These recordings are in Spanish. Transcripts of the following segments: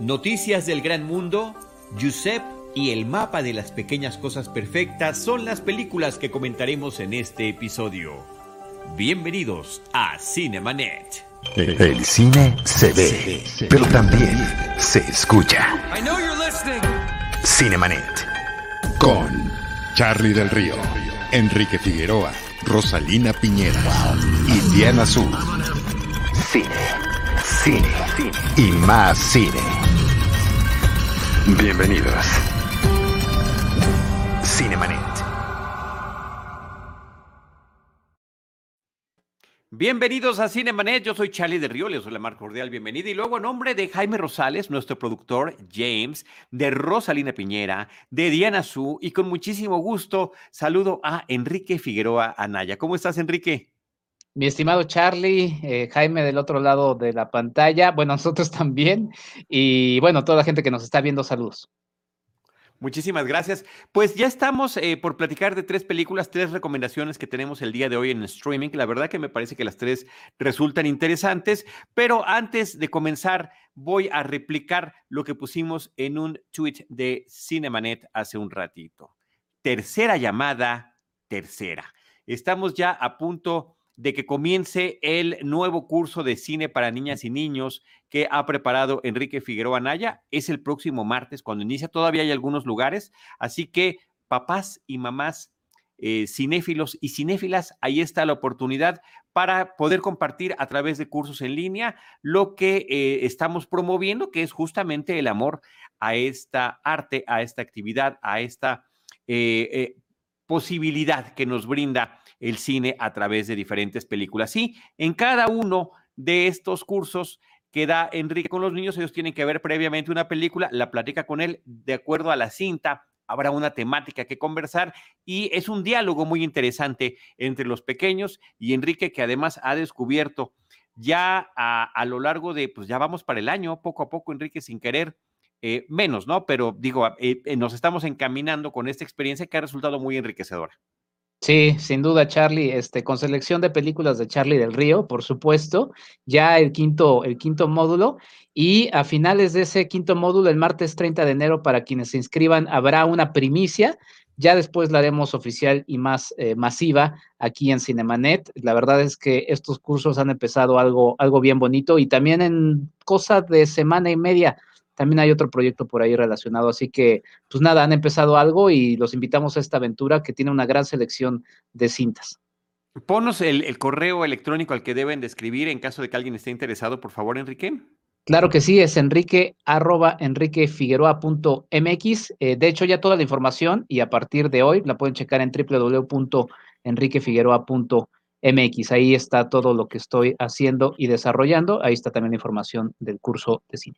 Noticias del gran mundo, Giuseppe y el mapa de las pequeñas cosas perfectas son las películas que comentaremos en este episodio. Bienvenidos a Cinemanet. El cine se ve, pero también se escucha. Cinemanet. Con Charlie del Río, Enrique Figueroa, Rosalina Piñera y Diana Azul. Cine, cine, cine y más cine. Bienvenidos. Cinemanet. Bienvenidos a Cinemanet, yo soy Charlie de Río, les doy la más cordial bienvenida. Y luego, en nombre de Jaime Rosales, nuestro productor, James, de Rosalina Piñera, de Diana Su, y con muchísimo gusto saludo a Enrique Figueroa Anaya. ¿Cómo estás, Enrique? Mi estimado Charlie, eh, Jaime del otro lado de la pantalla, bueno, nosotros también, y bueno, toda la gente que nos está viendo, saludos. Muchísimas gracias. Pues ya estamos eh, por platicar de tres películas, tres recomendaciones que tenemos el día de hoy en streaming. La verdad que me parece que las tres resultan interesantes, pero antes de comenzar voy a replicar lo que pusimos en un tweet de Cinemanet hace un ratito. Tercera llamada, tercera. Estamos ya a punto de que comience el nuevo curso de cine para niñas y niños que ha preparado Enrique Figueroa Naya. Es el próximo martes cuando inicia. Todavía hay algunos lugares. Así que papás y mamás eh, cinéfilos y cinéfilas, ahí está la oportunidad para poder compartir a través de cursos en línea lo que eh, estamos promoviendo, que es justamente el amor a esta arte, a esta actividad, a esta eh, posibilidad que nos brinda el cine a través de diferentes películas. Sí, en cada uno de estos cursos que da Enrique con los niños, ellos tienen que ver previamente una película, la platica con él de acuerdo a la cinta, habrá una temática que conversar y es un diálogo muy interesante entre los pequeños y Enrique que además ha descubierto ya a, lo largo de, pues ya vamos para el año, poco a poco, Enrique, sin querer, eh, menos, ¿no? Pero digo, eh, eh, nos estamos encaminando con esta experiencia que ha resultado muy enriquecedora. Sí, sin duda, Charlie, este, con selección de películas de Charlie del Río, por supuesto, ya el quinto, el quinto módulo, y a finales de ese quinto módulo, el martes 30 de enero, para quienes se inscriban, habrá una primicia. Ya después la haremos oficial y más eh, masiva aquí en Cinemanet. La verdad es que estos cursos han empezado algo, algo bien bonito y también en cosa de semana y media también hay otro proyecto por ahí relacionado. Así que, pues nada, han empezado algo y los invitamos a esta aventura que tiene una gran selección de cintas. Ponos el, correo electrónico al que deben de escribir en caso de que alguien esté interesado, por favor, Enrique. Claro que sí, es enrique arroba enriquefigueroa.mx. Eh, de hecho, ya toda la información y a partir de hoy la pueden checar en www.enriquefigueroa.mx. Ahí está todo lo que estoy haciendo y desarrollando. Ahí está también la información del curso de cine.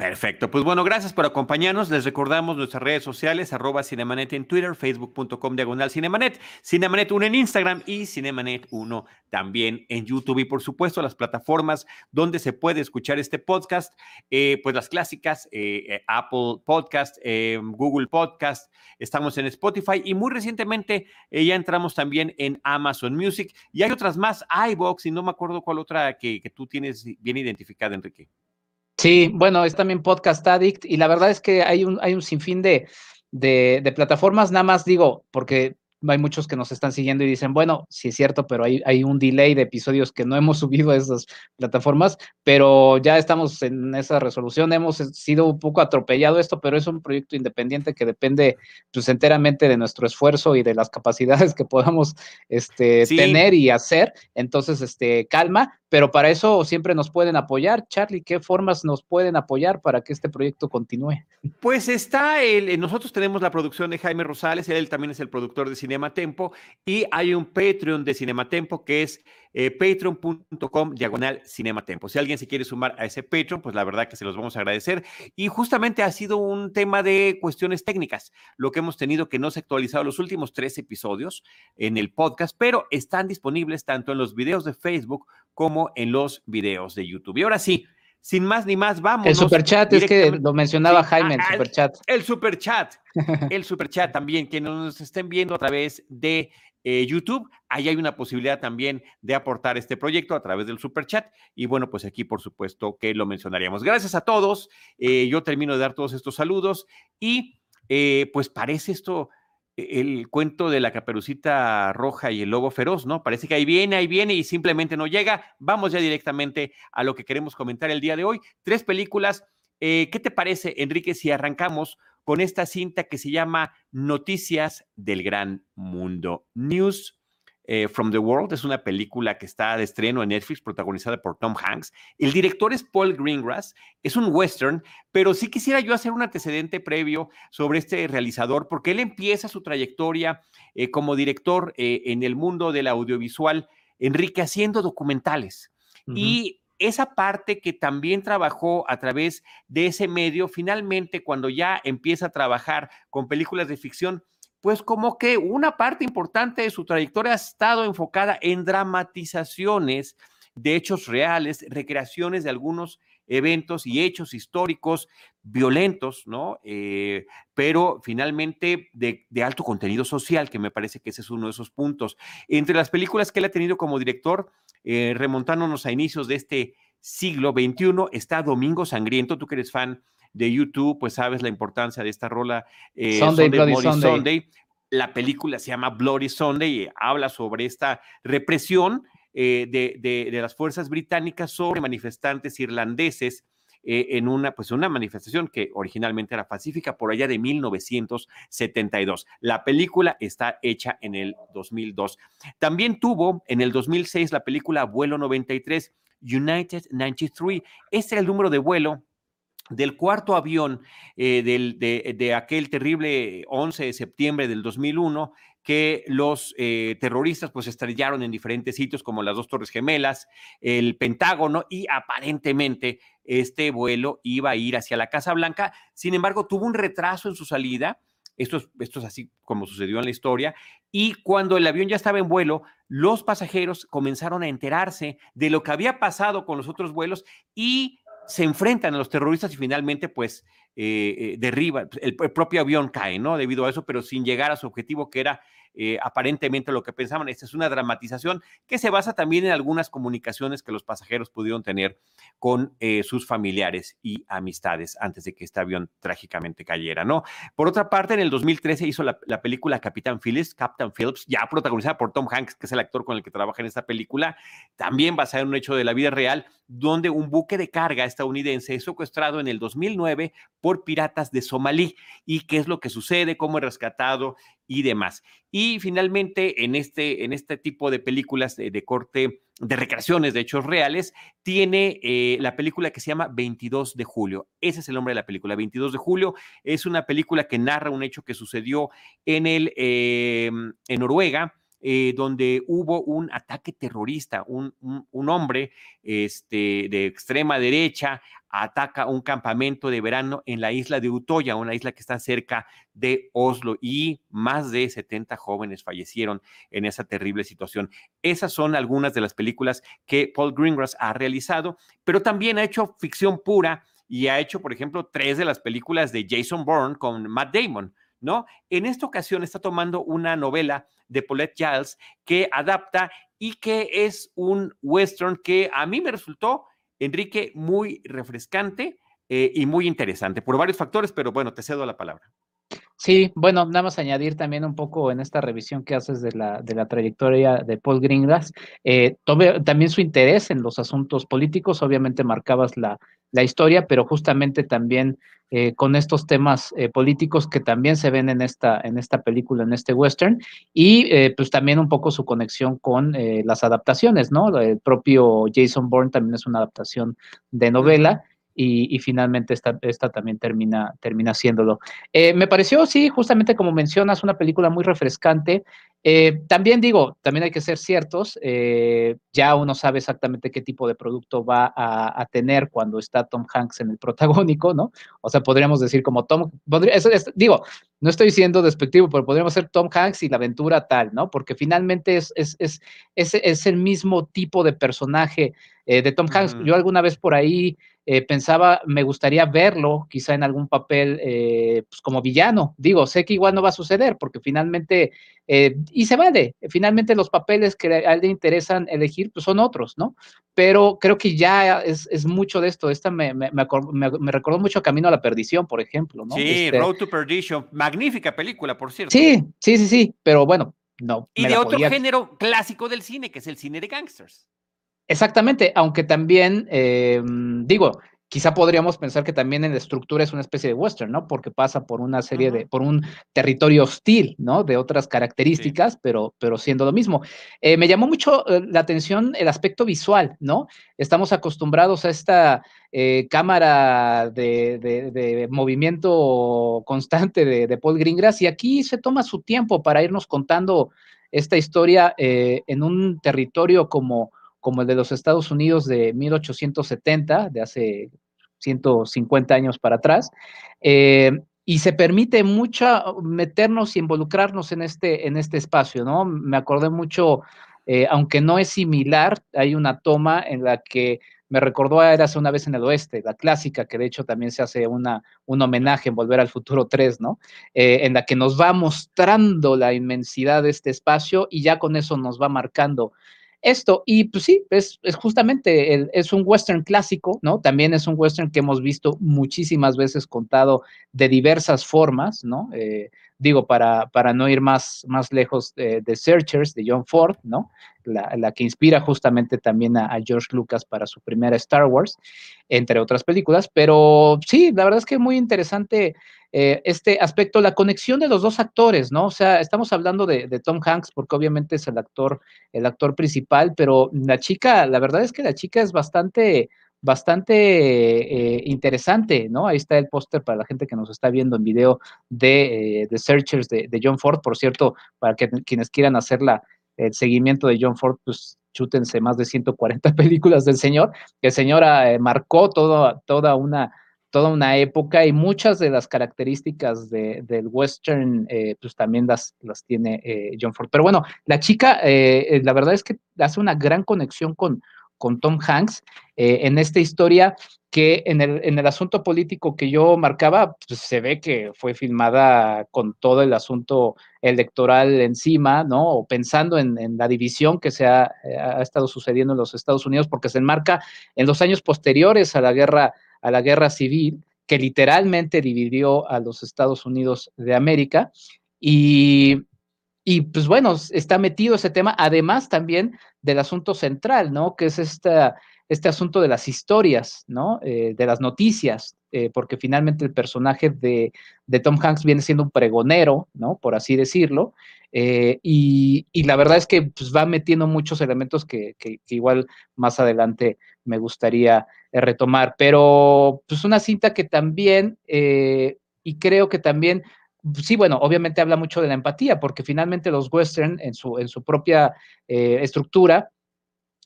Perfecto. Pues bueno, gracias por acompañarnos. Les recordamos nuestras redes sociales, arroba Cinemanet en Twitter, facebook.com diagonal Cinemanet, Cinemanet 1 en Instagram y Cinemanet 1 también en YouTube. Y por supuesto, las plataformas donde se puede escuchar este podcast, eh, pues las clásicas, eh, eh, Apple Podcast, Google Podcast, estamos en Spotify y muy recientemente ya entramos también en Amazon Music y hay otras más, iBox y no me acuerdo cuál otra que, que tú tienes bien identificada, Enrique. Sí, bueno, es también Podcast Addict y la verdad es que hay un, hay un sinfín de, de, de plataformas, nada más digo, porque hay muchos que nos están siguiendo y dicen, bueno, sí es cierto, pero hay, hay un delay de episodios que no hemos subido a esas plataformas, pero ya estamos en esa resolución, hemos sido un poco atropellado esto, pero es un proyecto independiente que depende pues enteramente de nuestro esfuerzo y de las capacidades que podamos este, tener y hacer. Entonces, este, calma, pero para eso siempre nos pueden apoyar. Charlie, ¿qué formas nos pueden apoyar para que este proyecto continúe? Pues está el, nosotros tenemos la producción de Jaime Rosales, él también es el productor de Cinematempo y hay un Patreon de Cinematempo que es eh, patreon.com diagonal Cinematempo. Si alguien se quiere sumar a ese Patreon, pues la verdad que se los vamos a agradecer. Y justamente ha sido un tema de cuestiones técnicas, lo que hemos tenido que no se ha actualizado los últimos tres episodios en el podcast, pero están disponibles tanto en los videos de Facebook como en los videos de YouTube. Y ahora sí, sin más ni más, vamos. El superchat es que lo mencionaba Jaime, el superchat. El superchat, el superchat también, que nos estén viendo a través de eh, YouTube. Ahí hay una posibilidad también de aportar este proyecto a través del super chat. Y bueno, pues aquí por supuesto que lo mencionaríamos. Gracias a todos. Eh, yo termino de dar todos estos saludos y eh, pues parece esto el cuento de la caperucita roja y el lobo feroz, ¿no? Parece que ahí viene, ahí viene y simplemente no llega. Vamos ya directamente a lo que queremos comentar el día de hoy. Tres películas. ¿Qué te parece, Enrique, si arrancamos con esta cinta que se llama Noticias del Gran Mundo. News eh, from the World es una película que está de estreno en Netflix, protagonizada por Tom Hanks. El director es Paul Greengrass, es un western, pero sí quisiera yo hacer un antecedente previo sobre este realizador, porque él empieza su trayectoria eh, como director eh, en el mundo del audiovisual, enriqueciendo documentales. Y esa parte que también trabajó a través de ese medio, finalmente cuando ya empieza a trabajar con películas de ficción, pues como que una parte importante de su trayectoria ha estado enfocada en dramatizaciones de hechos reales, recreaciones de algunos eventos y hechos históricos violentos, ¿no? Eh, pero finalmente de, alto contenido social, que me parece que ese es uno de esos puntos. Entre las películas que él ha tenido como director, eh, remontándonos a inicios de este siglo XXI, está Domingo Sangriento, tú que eres fan de YouTube, pues sabes la importancia de esta rola eh, Sunday, Bloody Sunday. La película se llama Bloody Sunday y habla sobre esta represión eh, de, de, las fuerzas británicas sobre manifestantes irlandeses eh, en una, pues una manifestación que originalmente era pacífica por allá de 1972. La película está hecha en el 2002. También tuvo en el 2006 la película Vuelo 93, United 93. Este era el número de vuelo del cuarto avión eh, del, de, de, aquel terrible 11 de septiembre del 2001 que los eh, terroristas pues estrellaron en diferentes sitios como las dos Torres Gemelas, el Pentágono y aparentemente este vuelo iba a ir hacia la Casa Blanca. Sin embargo, tuvo un retraso en su salida. Esto es, esto es así como sucedió en la historia. Y cuando el avión ya estaba en vuelo, los pasajeros comenzaron a enterarse de lo que había pasado con los otros vuelos y se enfrentan a los terroristas y finalmente pues eh, eh, derriba, el, el, propio avión cae, ¿no? Debido a eso, pero sin llegar a su objetivo que era eh, aparentemente lo que pensaban. Esta es una dramatización que se basa también en algunas comunicaciones que los pasajeros pudieron tener con eh, sus familiares y amistades antes de que este avión trágicamente cayera, ¿no? Por otra parte, en el 2013 hizo la, la película Capitán Phillips, Captain Phillips, ya protagonizada por Tom Hanks, que es el actor con el que trabaja en esta película, también basada en un hecho de la vida real, donde un buque de carga estadounidense es secuestrado en el 2009 por piratas de Somalí. ¿Y qué es lo que sucede? ¿Cómo es rescatado? Y demás. Y finalmente, en este, en este tipo de películas de, corte de recreaciones de hechos reales, tiene eh, la película que se llama 22 de julio. Ese es el nombre de la película. 22 de julio es una película que narra un hecho que sucedió en, el, eh, en Noruega. Eh, donde hubo un ataque terrorista, un, un, hombre este, de extrema derecha ataca un campamento de verano en la isla de Utoya, una isla que está cerca de Oslo, y más de 70 jóvenes fallecieron en esa terrible situación. Esas son algunas de las películas que Paul Greengrass ha realizado, pero también ha hecho ficción pura y ha hecho, por ejemplo, tres de las películas de Jason Bourne con Matt Damon. ¿No? En esta ocasión está tomando una novela de Paulette Giles que adapta y que es un western que a mí me resultó Enrique, muy refrescante eh, y muy interesante por varios factores, pero bueno, te cedo la palabra. Sí, bueno, nada más añadir también un poco en esta revisión que haces de la, de la trayectoria de Paul Greengrass, eh, también su interés en los asuntos políticos, obviamente marcabas la, la historia, pero justamente también eh, con estos temas eh, políticos que también se ven en esta, en esta película, en este western, y eh, pues también un poco su conexión con eh, las adaptaciones, ¿no? El propio Jason Bourne también es una adaptación de novela. Y, y, finalmente esta, esta también termina, termina haciéndolo. Eh, me pareció, sí, justamente como mencionas, una película muy refrescante. Eh, también digo, también hay que ser ciertos, eh, ya uno sabe exactamente qué tipo de producto va a, a, tener cuando está Tom Hanks en el protagónico, ¿no? O sea, podríamos decir como Tom, podría, es, es, digo, no estoy siendo despectivo, pero podríamos ser Tom Hanks y la aventura tal, ¿no? Porque finalmente es, es, es, es, es el mismo tipo de personaje de Tom Hanks. Uh -huh. Yo alguna vez por ahí eh, pensaba, me gustaría verlo quizá en algún papel eh, pues como villano. Digo, sé que igual no va a suceder porque finalmente, eh, y se vale, finalmente los papeles que a él le interesan elegir pues son otros, ¿no? Pero creo que ya es, es mucho de esto. Esta me, me, me, me, recordó mucho Camino a la Perdición, por ejemplo, ¿no? Sí, este, Road to Perdition, magnífica película, por cierto. Sí, sí, sí, sí, pero bueno, no. Y de otro género clásico del cine, que es el cine de gangsters. Exactamente, aunque también, eh, digo, quizá podríamos pensar que también en la estructura es una especie de western, ¿no? Porque pasa por una serie de, por un territorio hostil, ¿no? De otras características, pero, pero siendo lo mismo. Eh, me llamó mucho eh, la atención el aspecto visual, ¿no? Estamos acostumbrados a esta eh, cámara de, de, de, movimiento constante de, de, Paul Greengrass y aquí se toma su tiempo para irnos contando esta historia en un territorio como como el de los Estados Unidos de 1870, de hace 150 años para atrás, eh, y se permite mucho meternos y involucrarnos en este, en este espacio, ¿no? Me acordé mucho, eh, aunque no es similar, hay una toma en la que me recordó a Érase una vez en el oeste, la clásica, que de hecho también se hace una, un homenaje en Volver al Futuro 3, ¿no? Eh, en la que nos va mostrando la inmensidad de este espacio y ya con eso nos va marcando esto. Y pues sí, es, justamente, es un western clásico, ¿no? También es un western que hemos visto muchísimas veces contado de diversas formas, ¿no? Eh, digo, para, para no ir más, más lejos de, Searchers, de John Ford, ¿no? La, que inspira justamente también a, George Lucas para su primera Star Wars, entre otras películas. Pero sí, la verdad es que es muy interesante eh, este aspecto, la conexión de los dos actores, ¿no? O sea, estamos hablando de, Tom Hanks porque obviamente es el actor, el actor principal, pero la chica, la verdad es que la chica es bastante, bastante eh, interesante, ¿no? Ahí está el póster para la gente que nos está viendo en video de, eh, The Searchers de, John Ford, por cierto, para que quienes quieran hacer la, el seguimiento de John Ford, pues chútense más de 140 películas del señor, que el señor eh, marcó toda una toda una época y muchas de las características de, del western, eh, pues también las, las tiene eh, John Ford. Pero bueno, la chica, eh, la verdad es que hace una gran conexión con, con Tom Hanks en esta historia que en el, en el asunto político que yo marcaba, pues se ve que fue filmada con todo el asunto electoral encima, ¿no? O pensando en, en la división que se ha, ha, estado sucediendo en los Estados Unidos, porque se enmarca en los años posteriores a la guerra a la guerra civil que literalmente dividió a los Estados Unidos de América. Y, y pues bueno, está metido ese tema, además también del asunto central, ¿no? Que es este asunto de las historias, ¿no? Eh, de las noticias, eh, porque finalmente el personaje de, de, Tom Hanks viene siendo un pregonero, ¿no? Por así decirlo. Eh, y, la verdad es que pues, va metiendo muchos elementos que, igual más adelante me gustaría eh, retomar. Pero pues una cinta que también, eh, y creo que también, sí, bueno, obviamente habla mucho de la empatía, porque finalmente los western en su, en su propia estructura,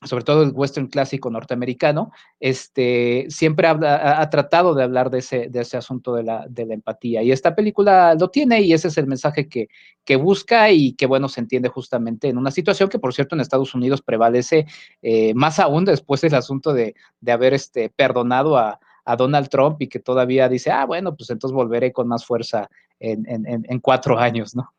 sobre todo el western clásico norteamericano, este, siempre ha, tratado de hablar de ese, de ese asunto de la, empatía. Y esta película lo tiene y ese es el mensaje que, que, busca y que, bueno, se entiende justamente en una situación que, por cierto, en Estados Unidos prevalece eh, más aún después del asunto de, de haber este, perdonado a, Donald Trump y que todavía dice, ah, bueno, pues entonces volveré con más fuerza en, en cuatro años, ¿no?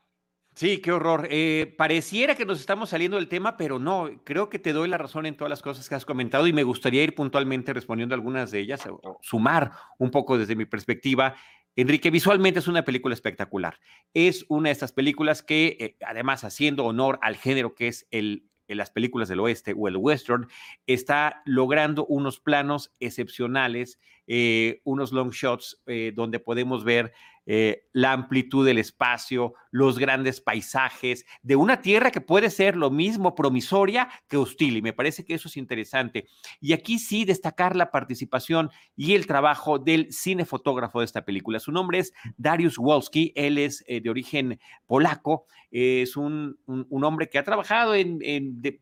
Sí, qué horror. Eh, pareciera que nos estamos saliendo del tema, pero no, creo que te doy la razón en todas las cosas que has comentado y me gustaría ir puntualmente respondiendo a algunas de ellas o, sumar un poco desde mi perspectiva. Enrique, visualmente es una película espectacular. Es una de estas películas que, eh, además, haciendo honor al género que es el, en las películas del oeste o el western, está logrando unos planos excepcionales, eh, unos long shots donde podemos ver eh, la amplitud del espacio, los grandes paisajes de una tierra que puede ser lo mismo promisoria que hostil. Y me parece que eso es interesante. Y aquí sí destacar la participación y el trabajo del cinefotógrafo de esta película. Su nombre es Darius Wolski, él es eh, de origen polaco, es un, un, hombre que ha trabajado en,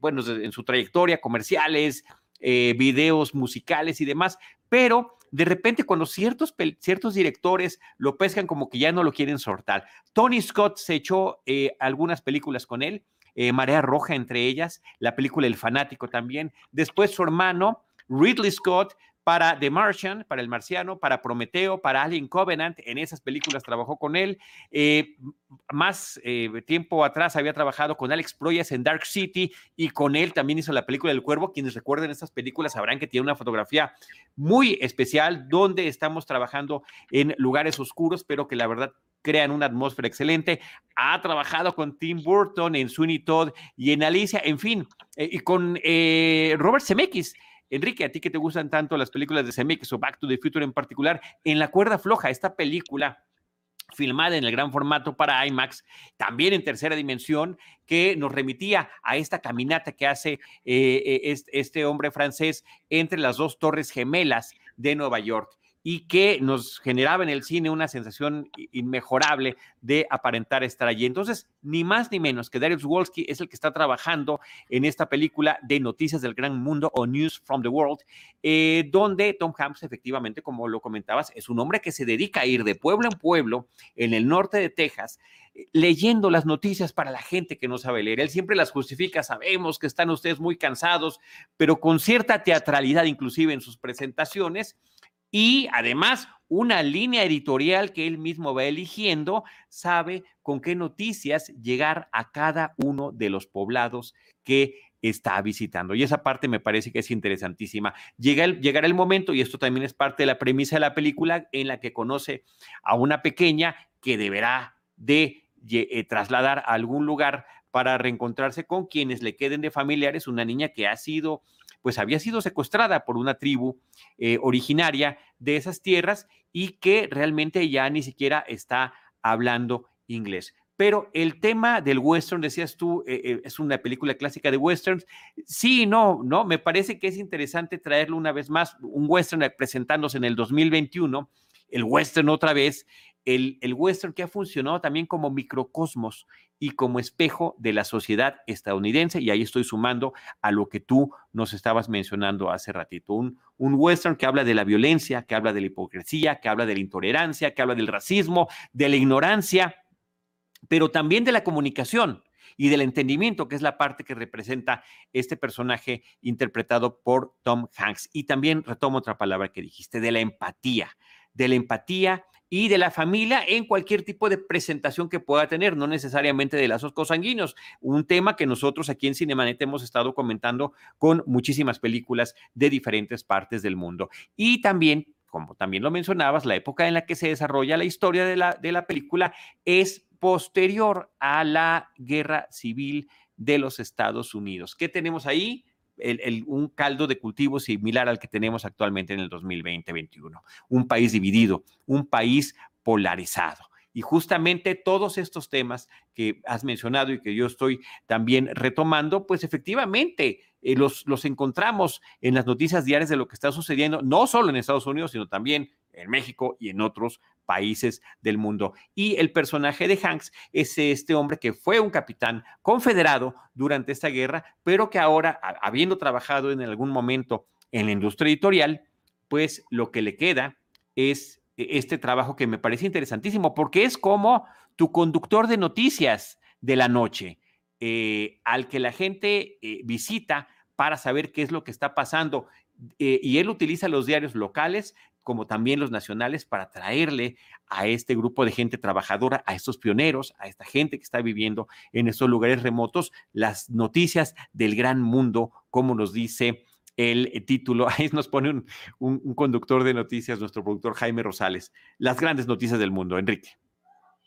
bueno, en su trayectoria comerciales, eh, videos musicales y demás, pero de repente cuando ciertos, ciertos directores lo pescan como que ya no lo quieren soltar. Tony Scott se echó eh, algunas películas con él, eh, Marea Roja entre ellas, la película El Fanático también. Después su hermano, Ridley Scott, para The Martian, para El Marciano, para Prometeo, para Alien Covenant, en esas películas trabajó con él. Eh, más eh, tiempo atrás había trabajado con Alex Proyas en Dark City y con él también hizo la película del Cuervo. Quienes recuerden estas películas sabrán que tiene una fotografía muy especial donde estamos trabajando en lugares oscuros, pero que la verdad crean una atmósfera excelente. Ha trabajado con Tim Burton en Sweeney Todd y en Alicia, en fin, eh, y con Robert Zemeckis Enrique, a ti que te gustan tanto las películas de Zemeckis o Back to the Future en particular, en La cuerda floja, esta película filmada en el gran formato para IMAX, también en tercera dimensión, que nos remitía a esta caminata que hace eh, eh, este hombre francés entre las dos torres gemelas de Nueva York y que nos generaba en el cine una sensación inmejorable de aparentar estar allí. Entonces, ni más ni menos que Darius Wolski es el que está trabajando en esta película de Noticias del Gran Mundo o News from the World, eh, donde Tom Hanks, efectivamente, como lo comentabas, es un hombre que se dedica a ir de pueblo en pueblo en el norte de Texas, leyendo las noticias para la gente que no sabe leer. Él siempre las justifica, sabemos que están ustedes muy cansados, pero con cierta teatralidad inclusive en sus presentaciones y además una línea editorial que él mismo va eligiendo, sabe con qué noticias llegar a cada uno de los poblados que está visitando. Y esa parte me parece que es interesantísima. Llega el, llegará el momento, y esto también es parte de la premisa de la película, en la que conoce a una pequeña que deberá de eh, trasladar a algún lugar para reencontrarse con quienes le queden de familiares, una niña que ha sido pues había sido secuestrada por una tribu eh, originaria de esas tierras y que realmente ya ni siquiera está hablando inglés. Pero el tema del western, decías tú, eh, eh, es una película clásica de westerns. Sí, no, no, me parece que es interesante traerlo una vez más, un western presentándose en el 2021, el western otra vez, el, el western que ha funcionado también como microcosmos y como espejo de la sociedad estadounidense. Y ahí estoy sumando a lo que tú nos estabas mencionando hace ratito. Un, un western que habla de la violencia, que habla de la hipocresía, que habla de la intolerancia, que habla del racismo, de la ignorancia, pero también de la comunicación y del entendimiento, que es la parte que representa este personaje interpretado por Tom Hanks. Y también retomo otra palabra que dijiste, de la empatía, de la empatía y de la familia en cualquier tipo de presentación que pueda tener, no necesariamente de lazos cosanguíneos. Un tema que nosotros aquí en Cinemanet hemos estado comentando con muchísimas películas de diferentes partes del mundo. Y también como también lo mencionabas, la época en la que se desarrolla la historia de la, de la película es posterior a la guerra civil de los Estados Unidos. ¿Qué tenemos ahí? Un caldo de cultivo similar al que tenemos actualmente en el 2020-21. Un país dividido, un país polarizado. Y justamente todos estos temas que has mencionado y que yo estoy también retomando, pues efectivamente eh, los, los encontramos en las noticias diarias de lo que está sucediendo, no solo en Estados Unidos, sino también en México y en otros países del mundo. Y el personaje de Hanks es este hombre que fue un capitán confederado durante esta guerra, pero que ahora, habiendo trabajado en algún momento en la industria editorial, pues lo que le queda es este trabajo que me parece interesantísimo, porque es como tu conductor de noticias de la noche, eh, al que la gente eh, visita para saber qué es lo que está pasando. Eh, y él utiliza los diarios locales, como también los nacionales, para traerle a este grupo de gente trabajadora, a estos pioneros, a esta gente que está viviendo en estos lugares remotos, las noticias del gran mundo, como nos dice el título. Ahí nos pone un, conductor de noticias, nuestro productor Jaime Rosales. Las grandes noticias del mundo, Enrique.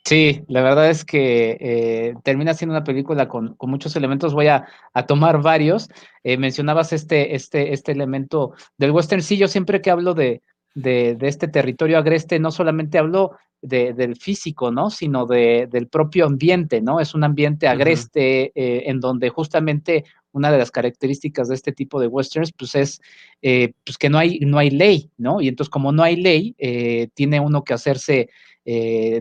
Sí, la verdad es que eh, termina siendo una película con, muchos elementos. Voy a, tomar varios. Eh, mencionabas este, este, este elemento del western. Sí, yo siempre que hablo de, de, este territorio agreste, no solamente hablo del físico, ¿no? Sino de, del propio ambiente, ¿no? Es un ambiente agreste eh, en donde justamente una de las características de este tipo de westerns, pues es eh, pues que no hay, no hay ley, ¿no? Y entonces como no hay ley, eh, tiene uno que hacerse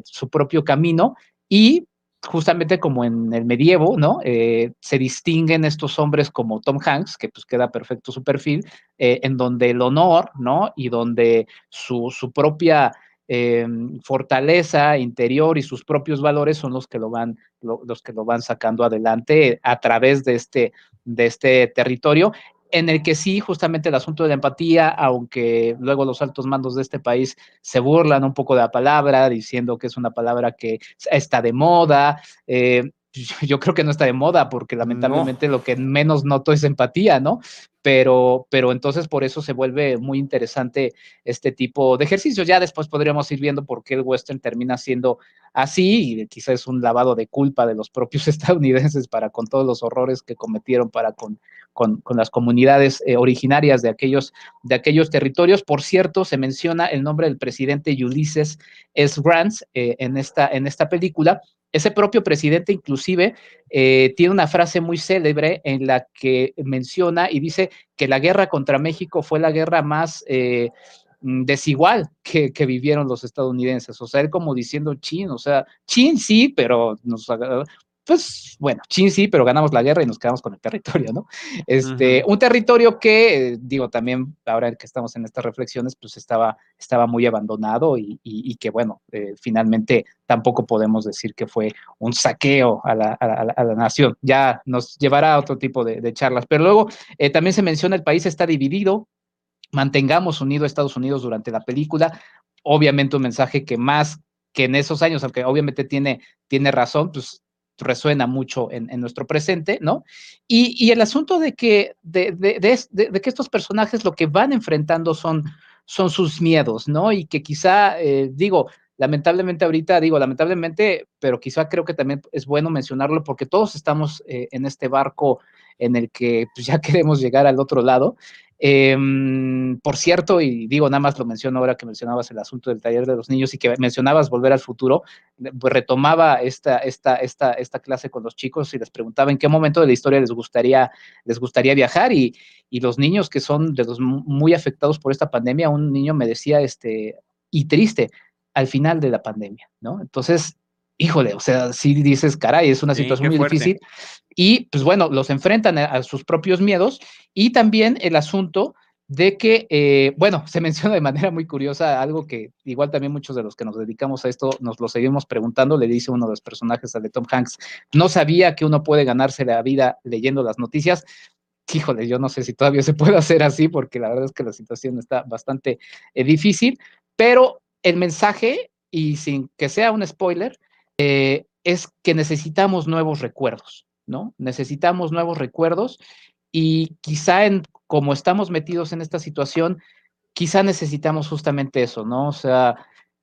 su propio camino y justamente como en el medievo, ¿no? Eh, se distinguen estos hombres como Tom Hanks, que pues queda perfecto su perfil, eh, en donde el honor, ¿no? Y donde su, propia eh, fortaleza interior y sus propios valores son los que lo van, los que lo van sacando adelante a través de este, de este territorio en el que sí, justamente el asunto de la empatía, aunque luego los altos mandos de este país se burlan un poco de la palabra, diciendo que es una palabra que está de moda, eh, yo creo que no está de moda porque lamentablemente lo que menos noto es empatía, ¿no? Pero, pero entonces por eso se vuelve muy interesante este tipo de ejercicios. Ya después podríamos ir viendo por qué el western termina siendo así y quizás es un lavado de culpa de los propios estadounidenses para con todos los horrores que cometieron para con, con, las comunidades eh, originarias de aquellos, de aquellos territorios. Por cierto, se menciona el nombre del presidente Ulysses S. Grant eh, en, esta, en esta película ese propio presidente inclusive eh, tiene una frase muy célebre en la que menciona y dice que la guerra contra México fue la guerra más mm, desigual que, vivieron los estadounidenses. O sea, él como diciendo chin, o sea, chin sí, pero nos, pues bueno, chin sí, pero ganamos la guerra y nos quedamos con el territorio, ¿no? Este, un territorio que, digo, también ahora que estamos en estas reflexiones, pues estaba, estaba muy abandonado y, que, bueno, eh, finalmente tampoco podemos decir que fue un saqueo a la, nación. Ya nos llevará a otro tipo de, charlas. Pero luego eh, también se menciona el país está dividido, mantengamos unido a Estados Unidos durante la película. Obviamente un mensaje que más que en esos años, aunque obviamente tiene, tiene razón, pues resuena mucho en, nuestro presente, ¿no? Y, el asunto de que, de, de, que estos personajes lo que van enfrentando son, son sus miedos, ¿no? Y que quizá, eh, digo, lamentablemente ahorita, digo, lamentablemente, pero quizá creo que también es bueno mencionarlo porque todos estamos eh, en este barco en el que pues, ya queremos llegar al otro lado. Em, por cierto, y digo, nada más lo menciono ahora que mencionabas el asunto del taller de los niños y que mencionabas volver al futuro, pues retomaba esta, esta, esta, esta clase con los chicos y les preguntaba en qué momento de la historia les gustaría, les gustaría viajar y, y los niños que son de los muy afectados por esta pandemia, un niño me decía, este, y triste, al final de la pandemia, ¿no? Entonces, híjole, o sea, si dices, caray, es una situación muy difícil. Y pues bueno, los enfrentan a, sus propios miedos y también el asunto de que, eh, bueno, se menciona de manera muy curiosa algo que igual también muchos de los que nos dedicamos a esto nos lo seguimos preguntando, le dice uno de los personajes al de Tom Hanks, no sabía que uno puede ganarse la vida leyendo las noticias. Híjole, yo no sé si todavía se puede hacer así porque la verdad es que la situación está bastante eh, difícil, pero el mensaje, y sin que sea un spoiler, eh, es que necesitamos nuevos recuerdos, ¿no? Necesitamos nuevos recuerdos y quizá en como estamos metidos en esta situación, quizá necesitamos justamente eso, ¿no? O sea,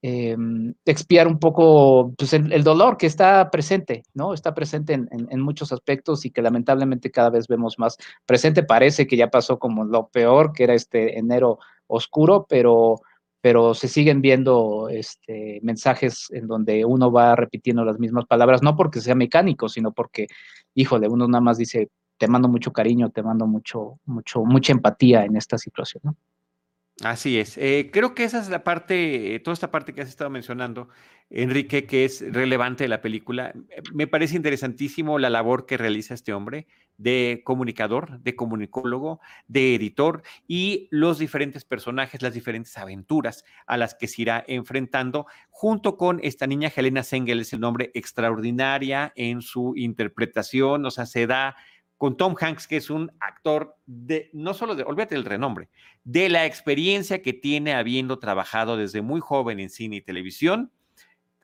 em, expiar un poco pues, el, dolor que está presente, ¿no? Está presente en, en, muchos aspectos y que lamentablemente cada vez vemos más presente. Parece que ya pasó como lo peor, que era este enero oscuro, pero pero se siguen viendo este, mensajes en donde uno va repitiendo las mismas palabras, no porque sea mecánico, sino porque, híjole, uno nada más dice, te mando mucho cariño, te mando mucho, mucho, mucha empatía en esta situación. Así es. Eh, creo que esa es la parte, toda esta parte que has estado mencionando, Enrique, que es relevante de la película. Me parece interesantísimo la labor que realiza este hombre de comunicador, de comunicólogo, de editor y los diferentes personajes, las diferentes aventuras a las que se irá enfrentando, junto con esta niña Helena Sengel, es el nombre extraordinaria en su interpretación, o sea, se da con Tom Hanks, que es un actor de, no solo de, olvídate del renombre, de la experiencia que tiene habiendo trabajado desde muy joven en cine y televisión,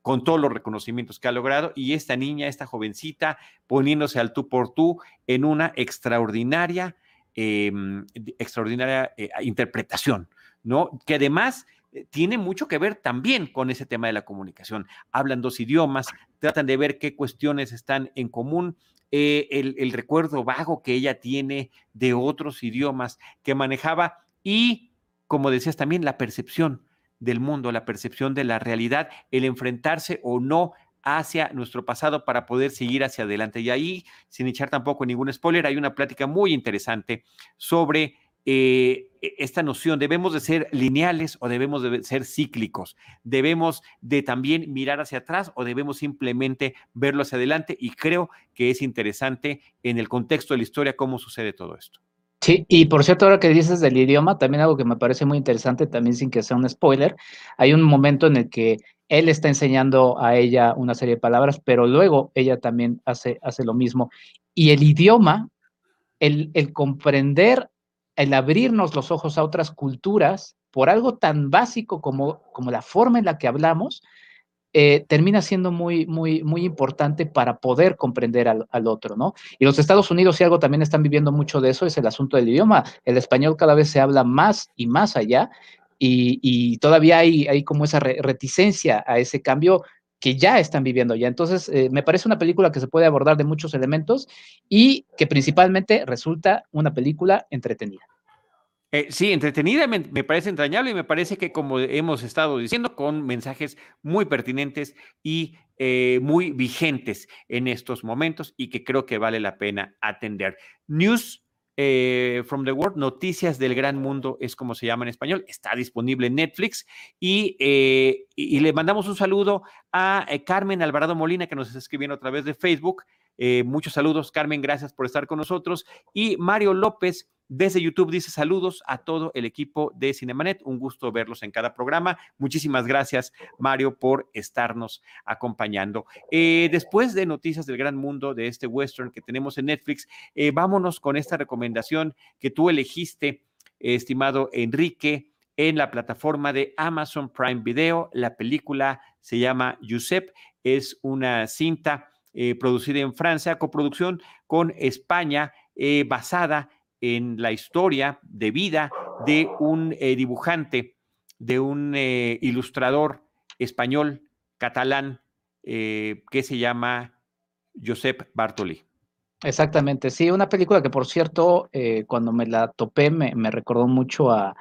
con todos los reconocimientos que ha logrado, y esta niña, esta jovencita, poniéndose al tú por tú en una extraordinaria, em, extraordinaria eh, interpretación, ¿no? Que además eh, tiene mucho que ver también con ese tema de la comunicación. Hablan dos idiomas, tratan de ver qué cuestiones están en común eh, el, recuerdo vago que ella tiene de otros idiomas que manejaba y, como decías también, la percepción del mundo, la percepción de la realidad, el enfrentarse o no hacia nuestro pasado para poder seguir hacia adelante. Y ahí, sin echar tampoco ningún spoiler, hay una plática muy interesante sobre eh, e, esta noción, debemos de ser lineales o debemos de ser cíclicos, debemos de también mirar hacia atrás o debemos simplemente verlo hacia adelante y creo que es interesante en el contexto de la historia cómo sucede todo esto. Sí, y por cierto, ahora que dices del idioma, también algo que me parece muy interesante, también sin que sea un spoiler, hay un momento en el que él está enseñando a ella una serie de palabras, pero luego ella también hace, hace lo mismo. Y el idioma, el, el comprender el abrirnos los ojos a otras culturas por algo tan básico como, como la forma en la que hablamos, eh, termina siendo muy, muy, muy importante para poder comprender al, otro, ¿no? Y los Estados Unidos, si algo también están viviendo mucho de eso, es el asunto del idioma. El español cada vez se habla más y más allá, y, todavía hay, hay como esa reticencia a ese cambio que ya están viviendo ya. Entonces, eh, me parece una película que se puede abordar de muchos elementos y que principalmente resulta una película entretenida. Eh, sí, entretenida, me, parece entrañable y me parece que, como hemos estado diciendo, con mensajes muy pertinentes y eh, muy vigentes en estos momentos y que creo que vale la pena atender. News eh, from the World, Noticias del Gran Mundo es como se llama en español, está disponible en Netflix y, y le mandamos un saludo a Carmen Alvarado Molina que nos está escribiendo a través de Facebook. Muchos saludos, Carmen, gracias por estar con nosotros. Y Mario López desde YouTube dice saludos a todo el equipo de Cinemanet. Un gusto verlos en cada programa. Muchísimas gracias, Mario, por estarnos acompañando. Eh, después de noticias del gran mundo de este western que tenemos en Netflix, eh, vámonos con esta recomendación que tú elegiste, estimado Enrique, en la plataforma de Amazon Prime Video. La película se llama Giuseppe. Es una cinta eh, producida en Francia, coproducción con España, basada en la historia de vida de un eh, dibujante, de un eh, ilustrador español, catalán, eh, que se llama Josep Bartoli. Exactamente, sí, una película que por cierto, cuando me la topé me, recordó mucho a,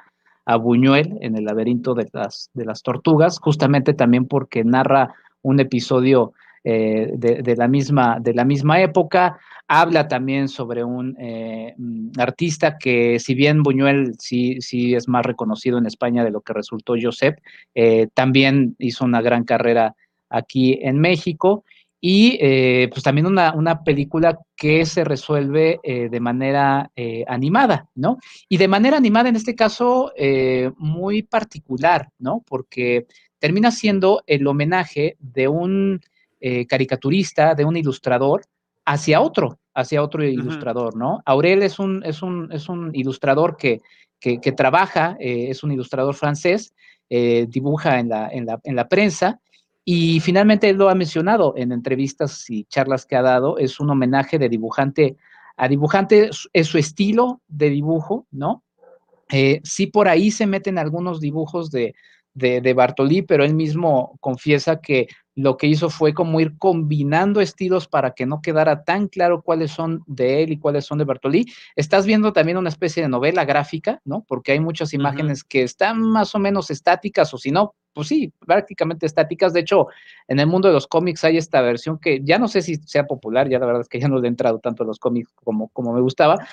Buñuel en el laberinto de las tortugas, justamente también porque narra un episodio de, la misma, de la misma época. Habla también sobre un eh, mm, artista que, si bien Buñuel sí, sí es más reconocido en España de lo que resultó Josep, eh, también hizo una gran carrera aquí en México. Y eh, pues también una, una, película que se resuelve de manera animada, ¿no? Y de manera animada en este caso muy particular, ¿no? Porque termina siendo el homenaje de un caricaturista, de un ilustrador, hacia otro, hacia otro ilustrador, ¿no? Aurel es un, es un, es un ilustrador que, que, trabaja, eh, es un ilustrador francés, eh, dibuja en la, en, la, en la prensa y finalmente él lo ha mencionado en entrevistas y charlas que ha dado, es un homenaje de dibujante a dibujante, es su estilo de dibujo, ¿no? Eh, sí por ahí se meten algunos dibujos de, de, de Bartolí, pero él mismo confiesa que lo que hizo fue como ir combinando estilos para que no quedara tan claro cuáles son de él y cuáles son de Bartolí. Estás viendo también una especie de novela gráfica, ¿no? Porque hay muchas imágenes que están más o menos estáticas o si no, pues sí, prácticamente estáticas. De hecho, en el mundo de los cómics hay esta versión que ya no sé si sea popular, ya la verdad es que ya no le he entrado tanto a los cómics como, como me gustaba,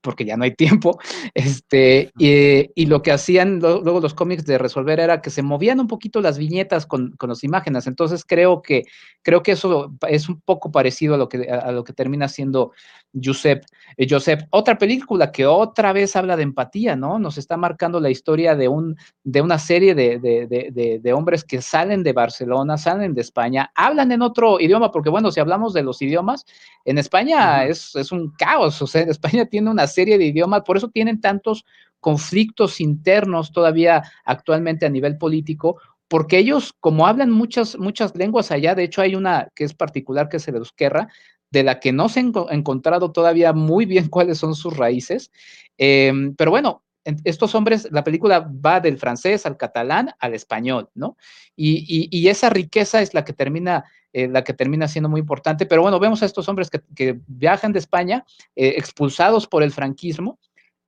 porque ya no hay tiempo, este, y, lo que hacían luego los cómics de resolver era que se movían un poquito las viñetas con, con, las imágenes, entonces creo que, creo que eso es un poco parecido a lo que, a, lo que termina siendo Josep, eh, Josep. Otra película que otra vez habla de empatía, ¿no? Nos está marcando la historia de, un, de una serie de, de, de, de hombres que salen de Barcelona, salen de España, hablan en otro idioma, porque bueno, si hablamos de los idiomas, en España es, es un caos, o sea, en España tiene una serie de idiomas, por eso tienen tantos conflictos internos todavía actualmente a nivel político, porque ellos, como hablan muchas, muchas lenguas allá, de hecho hay una que es particular, que es el euskera, de la que no se han encontrado todavía muy bien cuáles son sus raíces. Em, pero bueno, estos hombres, la película va del francés al catalán al español, ¿no? Y, esa riqueza es la que termina, eh, la que termina siendo muy importante. Pero bueno, vemos a estos hombres que, viajan de España, eh, expulsados por el franquismo,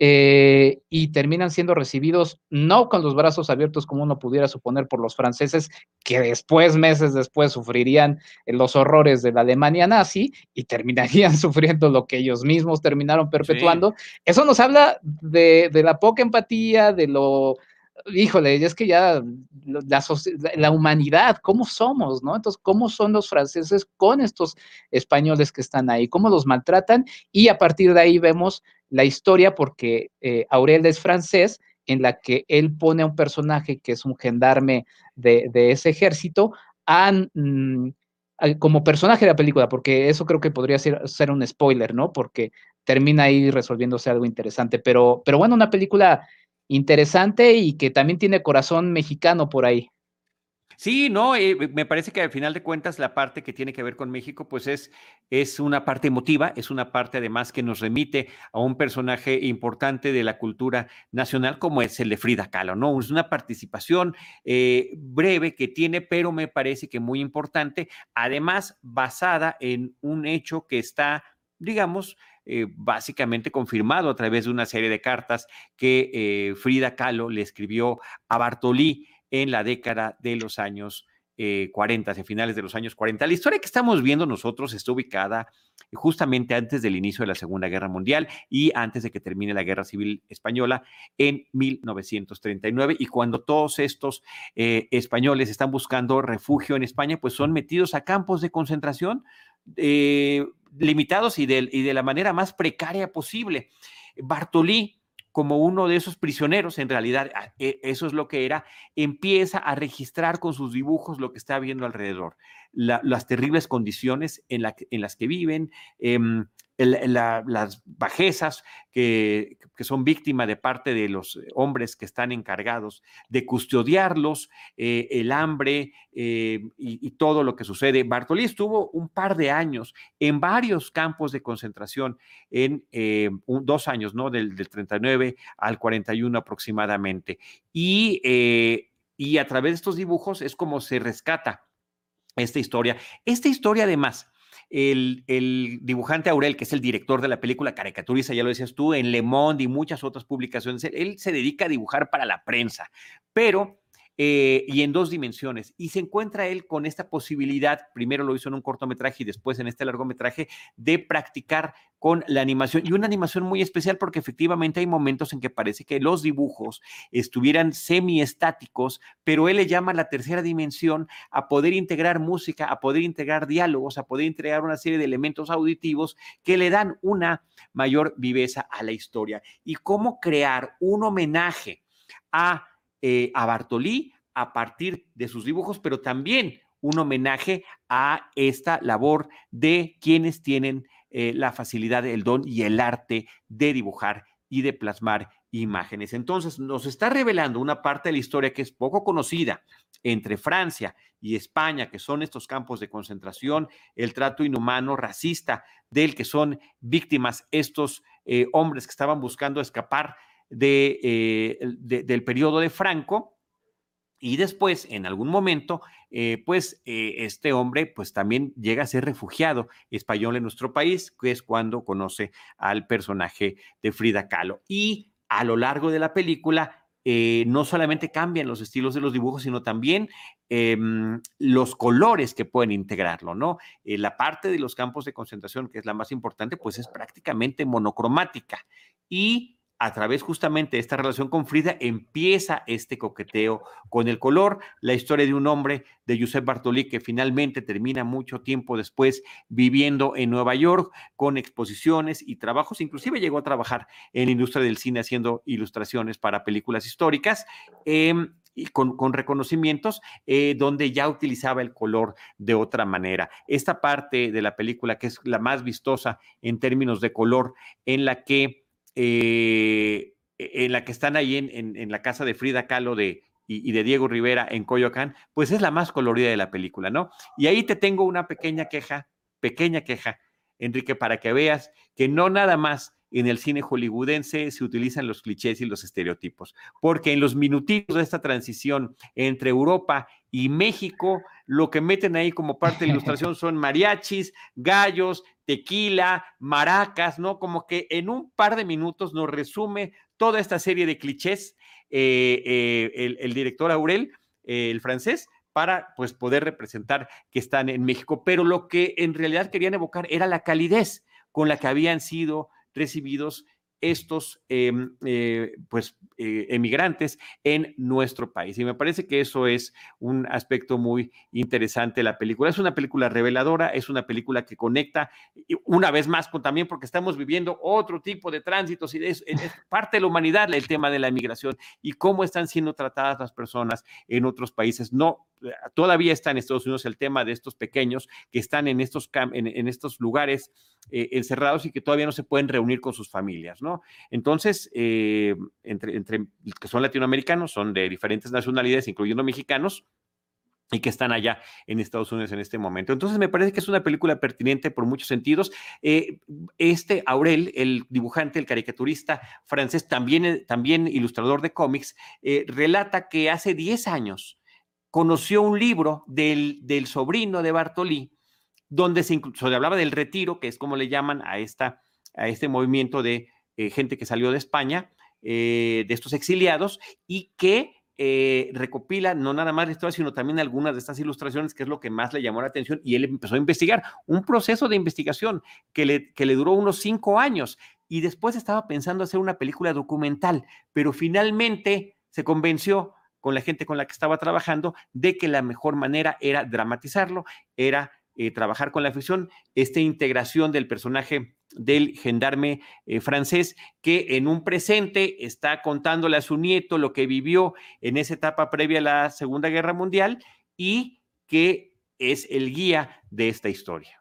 eh, y terminan siendo recibidos no con los brazos abiertos como uno pudiera suponer por los franceses, que después, meses después, sufrirían los horrores de la Alemania nazi y terminarían sufriendo lo que ellos mismos terminaron perpetuando. Eso nos habla de, la poca empatía, de lo híjole, es que ya la, la, humanidad, ¿cómo somos, no? Entonces, ¿cómo son los franceses con estos españoles que están ahí? ¿Cómo los maltratan? Y a partir de ahí vemos la historia porque eh, Aurel es francés, en la que él pone a un personaje que es un gendarme de, ese ejército mm, como personaje de la película, porque eso creo que podría ser, ser, un spoiler, ¿no? Porque termina ahí resolviéndose algo interesante. Pero, pero bueno, una película interesante y que también tiene corazón mexicano por ahí. Sí, no, eh, me parece que al final de cuentas la parte que tiene que ver con México, pues es, es una parte emotiva, es una parte además que nos remite a un personaje importante de la cultura nacional como es el de Frida Kahlo, ¿no? Es una participación eh, breve que tiene, pero me parece que muy importante, además basada en un hecho que está, digamos, eh, básicamente confirmado a través de una serie de cartas que Frida Kahlo le escribió a Bartolí en la década de los años 40, eh, a finales de los años 40. La historia que estamos viendo nosotros está ubicada justamente antes del inicio de la Segunda Guerra Mundial y antes de que termine la Guerra Civil Española en 1939 y cuando todos estos eh, españoles están buscando refugio en España, pues son metidos a campos de concentración eh, limitados y de, y de la manera más precaria posible. Bartolí como uno de esos prisioneros, en realidad ah, e, eso es lo que era, empieza a registrar con sus dibujos lo que está viendo alrededor, las terribles condiciones en, las que viven, em, las bajezas que, son víctimas de parte de los hombres que están encargados de custodiarlos, eh, el hambre eh, y, todo lo que sucede. Bartolí estuvo un par de años en varios campos de concentración, en eh, dos años, ¿no? Del, 39 al 41 aproximadamente. Y, y a través de estos dibujos es como se rescata esta historia. Esta historia además el, dibujante Aurel, que es el director de la película caricaturiza, ya lo decías tú, en Le Monde y muchas otras publicaciones, él se dedica a dibujar para la prensa, pero eh, y en dos dimensiones. Y se encuentra él con esta posibilidad, primero lo hizo en un cortometraje y después en este largometraje, de practicar con la animación. Y una animación muy especial porque efectivamente hay momentos en que parece que los dibujos estuvieran semiestáticos, pero él le llama la tercera dimensión a poder integrar música, a poder integrar diálogos, a poder integrar una serie de elementos auditivos que le dan una mayor viveza a la historia. Y cómo crear un homenaje a eh, a Bartolí a partir de sus dibujos, pero también un homenaje a esta labor de quienes tienen eh, la facilidad, el don y el arte de dibujar y de plasmar imágenes. Entonces, nos está revelando una parte de la historia que es poco conocida entre Francia y España, que son estos campos de concentración, el trato inhumano, racista, del que son víctimas estos eh, hombres que estaban buscando escapar eh, de, del periodo de Franco. Y después, en algún momento, eh, pues eh, este hombre pues también llega a ser refugiado español en nuestro país, que es cuando conoce al personaje de Frida Kahlo. Y a lo largo de la película, no solamente cambian los estilos de los dibujos, sino también em, los colores que pueden integrarlo, ¿no? la parte de los campos de concentración, que es la más importante, pues es prácticamente monocromática. Y a través justamente de esta relación con Frida, empieza este coqueteo con el color, la historia de un hombre, de Josep Bartolí, que finalmente termina mucho tiempo después viviendo en Nueva York con exposiciones y trabajos, inclusive llegó a trabajar en la industria del cine haciendo ilustraciones para películas históricas. Em, y con, reconocimientos, eh, donde ya utilizaba el color de otra manera. Esta parte de la película, que es la más vistosa en términos de color, en la que eh, e, en la que están ahí en, la casa de Frida Kahlo de, y, de Diego Rivera en Coyoacán, pues es la más colorida de la película, ¿no? Y ahí te tengo una pequeña queja, pequeña queja, Enrique, para que veas que no nada más en el cine hollywoodense se utilizan los clichés y los estereotipos, porque en los minutitos de esta transición entre Europa y México, lo que meten ahí como parte de ilustración son mariachis, gallos, tequila, maracas, ¿no? Como que en un par de minutos nos resume toda esta serie de clichés eh, eh, el, director Aurel, eh, el francés, para pues poder representar que están en México. Pero lo que en realidad querían evocar era la calidez con la que habían sido recibidos estos em, eh, pues, eh, emigrantes en nuestro país. Y me parece que eso es un aspecto muy interesante de la película. Es una película reveladora, es una película que conecta una vez más también porque estamos viviendo otro tipo de tránsitos y es, parte de la humanidad el tema de la emigración y cómo están siendo tratadas las personas en otros países. No todavía está en Estados Unidos el tema de estos pequeños que están en estos, en, estos lugares eh, encerrados y que todavía no se pueden reunir con sus familias, ¿no? Entonces, eh, entre, entre que son latinoamericanos, son de diferentes nacionalidades, incluyendo mexicanos, y que están allá en Estados Unidos en este momento. Entonces me parece que es una película pertinente por muchos sentidos. Eh, este Aurel, el dibujante, el caricaturista francés, también, también ilustrador de cómics, relata que hace 10 años conoció un libro del, del sobrino de Bartolí, donde se, hablaba del retiro, que es como le llaman a, esta, a este movimiento de eh, gente que salió de España, eh, de estos exiliados, y que eh, recopila no nada más la historia, sino también algunas de estas ilustraciones, que es lo que más le llamó la atención, y él empezó a investigar, un proceso de investigación que le, que le duró unos cinco años, y después estaba pensando hacer una película documental, pero finalmente se convenció con la gente con la que estaba trabajando de que la mejor manera era dramatizarlo, era eh, trabajar con la ficción, esta integración del personaje del gendarme eh, francés que en un presente está contándole a su nieto lo que vivió en esa etapa previa a la Segunda Guerra Mundial y que es el guía de esta historia.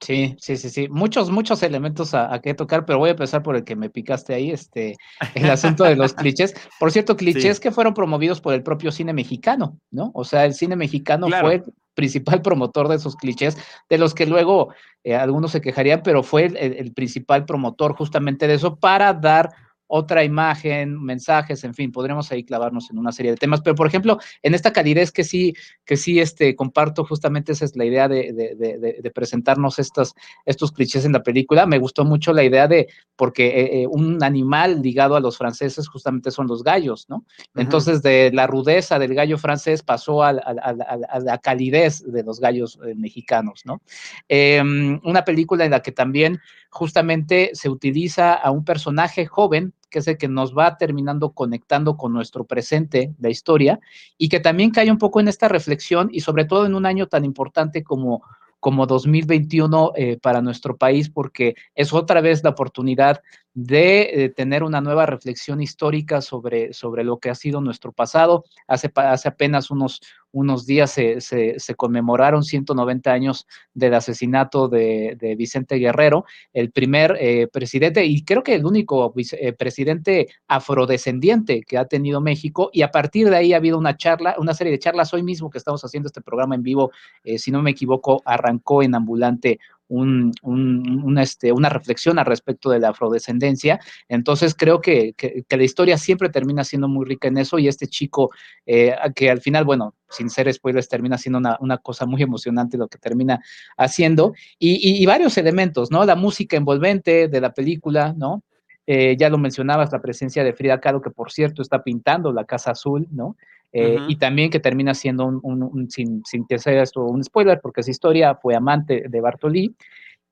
Sí, sí, sí, sí. Muchos, muchos elementos a, a, que tocar, pero voy a empezar por el que me picaste ahí, este, el asunto de los clichés. Por cierto, clichés que fueron promovidos por el propio cine mexicano, ¿no? O sea, el cine mexicano fue el principal promotor de esos clichés, de los que luego eh, algunos se quejarían, pero fue el principal promotor justamente de eso para dar otra imagen, mensajes, en fin, podremos ahí clavarnos en una serie de temas, pero por ejemplo, en esta calidez que sí, que sí este, comparto, justamente esa es la idea de, de, presentarnos estos, estos clichés en la película, me gustó mucho la idea de, porque eh, eh, un animal ligado a los franceses justamente son los gallos, ¿no? Entonces, de la rudeza del gallo francés pasó a, la calidez de los gallos eh, mexicanos, ¿no? Em, una película en la que también justamente se utiliza a un personaje joven que es el que nos va terminando conectando con nuestro presente, la historia, y que también cae un poco en esta reflexión y sobre todo en un año tan importante como, como 2021 eh, para nuestro país, porque es otra vez la oportunidad de eh, tener una nueva reflexión histórica sobre, sobre lo que ha sido nuestro pasado. Hace, hace apenas unos, unos días se, se, conmemoraron 190 años del asesinato de, Vicente Guerrero, el primer eh, presidente y creo que el único eh, presidente afrodescendiente que ha tenido México y a partir de ahí ha habido una charla, una serie de charlas hoy mismo que estamos haciendo este programa en vivo, si no me equivoco, arrancó en ambulante un, este, una reflexión al respecto de la afrodescendencia. Entonces creo que, la historia siempre termina siendo muy rica en eso y este chico eh, que al final, bueno, sin ser spoilers, termina siendo una, cosa muy emocionante lo que termina haciendo y, varios elementos, ¿no? La música envolvente de la película, ¿no? Eh, ya lo mencionabas, la presencia de Frida Kahlo, que por cierto está pintando la Casa Azul, ¿no? Eh, y también que termina siendo un, sin, sin, que sea esto un spoiler, porque esa historia fue amante de Bartolí.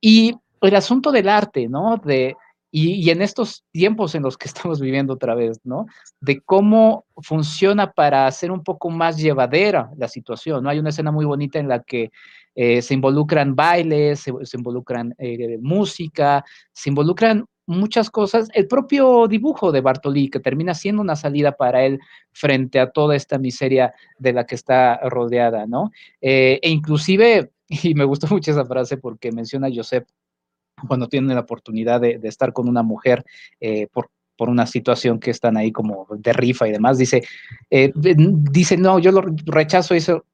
Y el asunto del arte, ¿no? De, y, y, en estos tiempos en los que estamos viviendo otra vez, ¿no? De cómo funciona para hacer un poco más llevadera la situación, ¿no? Hay una escena muy bonita en la que eh, se involucran bailes, se, involucran eh, música, se involucran muchas cosas. El propio dibujo de Bartolí, que termina siendo una salida para él frente a toda esta miseria de la que está rodeada, ¿no? Eh, e inclusive, y me gustó mucho esa frase porque menciona a Josep cuando tiene la oportunidad de, estar con una mujer eh, por, por una situación que están ahí como de rifa y demás, dice, eh, dice, no, yo lo rechazo eso,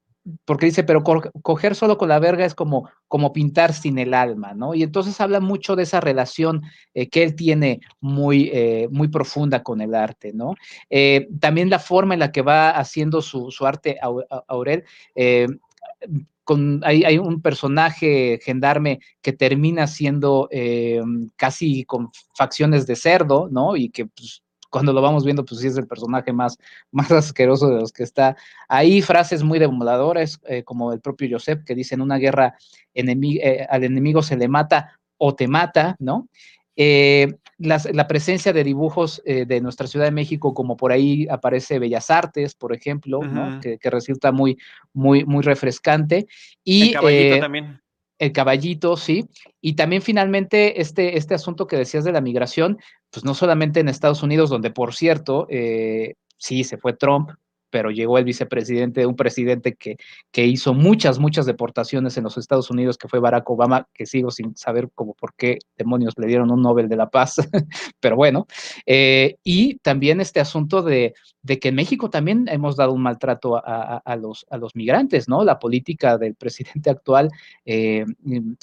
porque dice, pero coger solo con la verga es como, como pintar sin el alma, ¿no? Y entonces habla mucho de esa relación eh, que él tiene muy, eh, muy profunda con el arte, ¿no? Eh, también la forma en la que va haciendo su, su arte Aurel. Con, hay, hay, un personaje gendarme que termina siendo casi con facciones de cerdo, ¿no? Y que pues, cuando lo vamos viendo, pues sí es el personaje más, más asqueroso de los que está. Hay frases muy demoladoras, eh, como el propio Josep, que dice, en una guerra eh, al enemigo se le mata o te mata, ¿no? Eh, la presencia de dibujos de nuestra Ciudad de México, como por ahí aparece Bellas Artes, por ejemplo, ¿no? que, resulta muy, muy, muy refrescante. Y, el caballito también el caballito, sí. Y también finalmente este, este asunto que decías de la migración, pues no solamente en Estados Unidos, donde por cierto, eh, sí, se fue Trump, pero llegó el vicepresidente, un presidente que, que hizo muchas, muchas deportaciones en los Estados Unidos, que fue Barack Obama, que sigo sin saber cómo por qué demonios le dieron un Nobel de la Paz, pero bueno. Eh, y también este asunto de, que en México también hemos dado un maltrato a, a, los, a los migrantes, ¿no? La política del presidente actual, eh,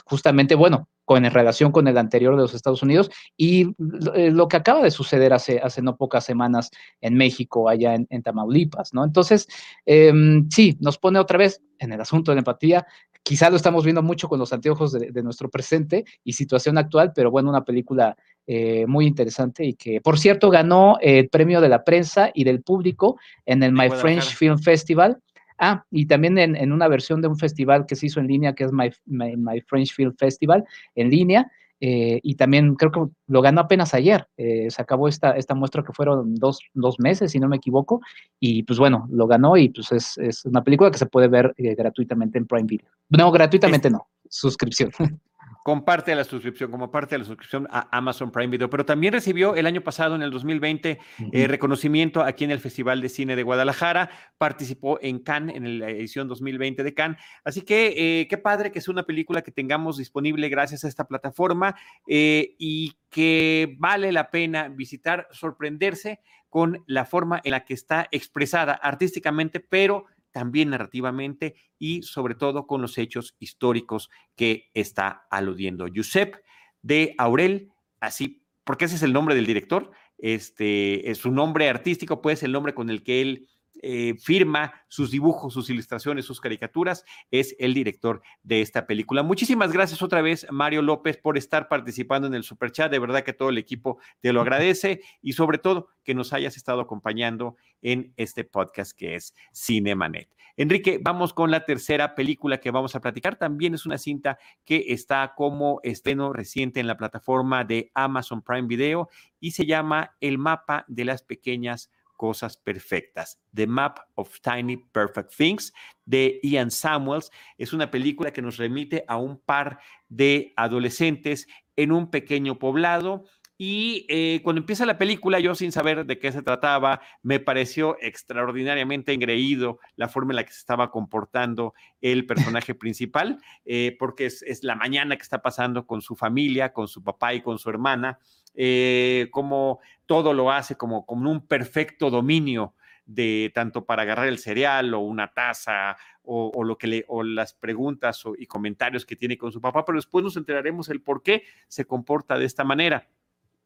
justamente, bueno, con, en relación con el anterior de los Estados Unidos y eh, lo, que acaba de suceder hace, hace no pocas semanas en México, allá en, Tamaulipas, ¿no? Entonces, em, sí, nos pone otra vez en el asunto de la empatía. Quizá lo estamos viendo mucho con los anteojos de, nuestro presente y situación actual, pero bueno, una película eh, muy interesante y que, por cierto, ganó el premio de la prensa y del público en el My French Film Festival Ah, y también en, una versión de un festival que se hizo en línea, que es My, My, French Film Festival, en línea, eh, y también creo que lo ganó apenas ayer. Eh, se acabó esta, esta muestra que fueron dos, dos, meses, si no me equivoco, y pues bueno, lo ganó y pues es, es una película que se puede ver eh, gratuitamente en Prime Video. No, gratuitamente no, suscripción. comparte la suscripción, como parte de la suscripción a Amazon Prime Video, pero también recibió el año pasado, en el 2020, eh, reconocimiento aquí en el Festival de Cine de Guadalajara, participó en Cannes, en la edición 2020 de Cannes, así que eh, qué padre que es una película que tengamos disponible gracias a esta plataforma eh, y que vale la pena visitar, sorprenderse con la forma en la que está expresada artísticamente, pero también narrativamente y sobre todo con los hechos históricos que está aludiendo. Josep de Aurel, así, porque ese es el nombre del director, este, es su nombre artístico, pues el nombre con el que él eh, firma sus dibujos, sus ilustraciones, sus caricaturas, es el director de esta película. Muchísimas gracias otra vez, Mario López, por estar participando en el Super Chat. De verdad que todo el equipo te lo agradece y sobre todo que nos hayas estado acompañando en este podcast que es Cinemanet. Enrique, vamos con la tercera película que vamos a platicar. También es una cinta que está como estreno reciente en la plataforma de Amazon Prime Video y se llama El mapa de las pequeñas cosas perfectas. The Map of Tiny Perfect Things de Ian Samuels. Es una película que nos remite a un par de adolescentes en un pequeño poblado. Y eh, cuando empieza la película, yo sin saber de qué se trataba, me pareció extraordinariamente engreído la forma en la que se estaba comportando el personaje principal, eh, porque es, la mañana que está pasando con su familia, con su papá y con su hermana eh, como todo lo hace como, como un perfecto dominio de tanto para agarrar el cereal o una taza o, lo que le, o las preguntas y comentarios que tiene con su papá, pero después nos enteraremos el por qué se comporta de esta manera.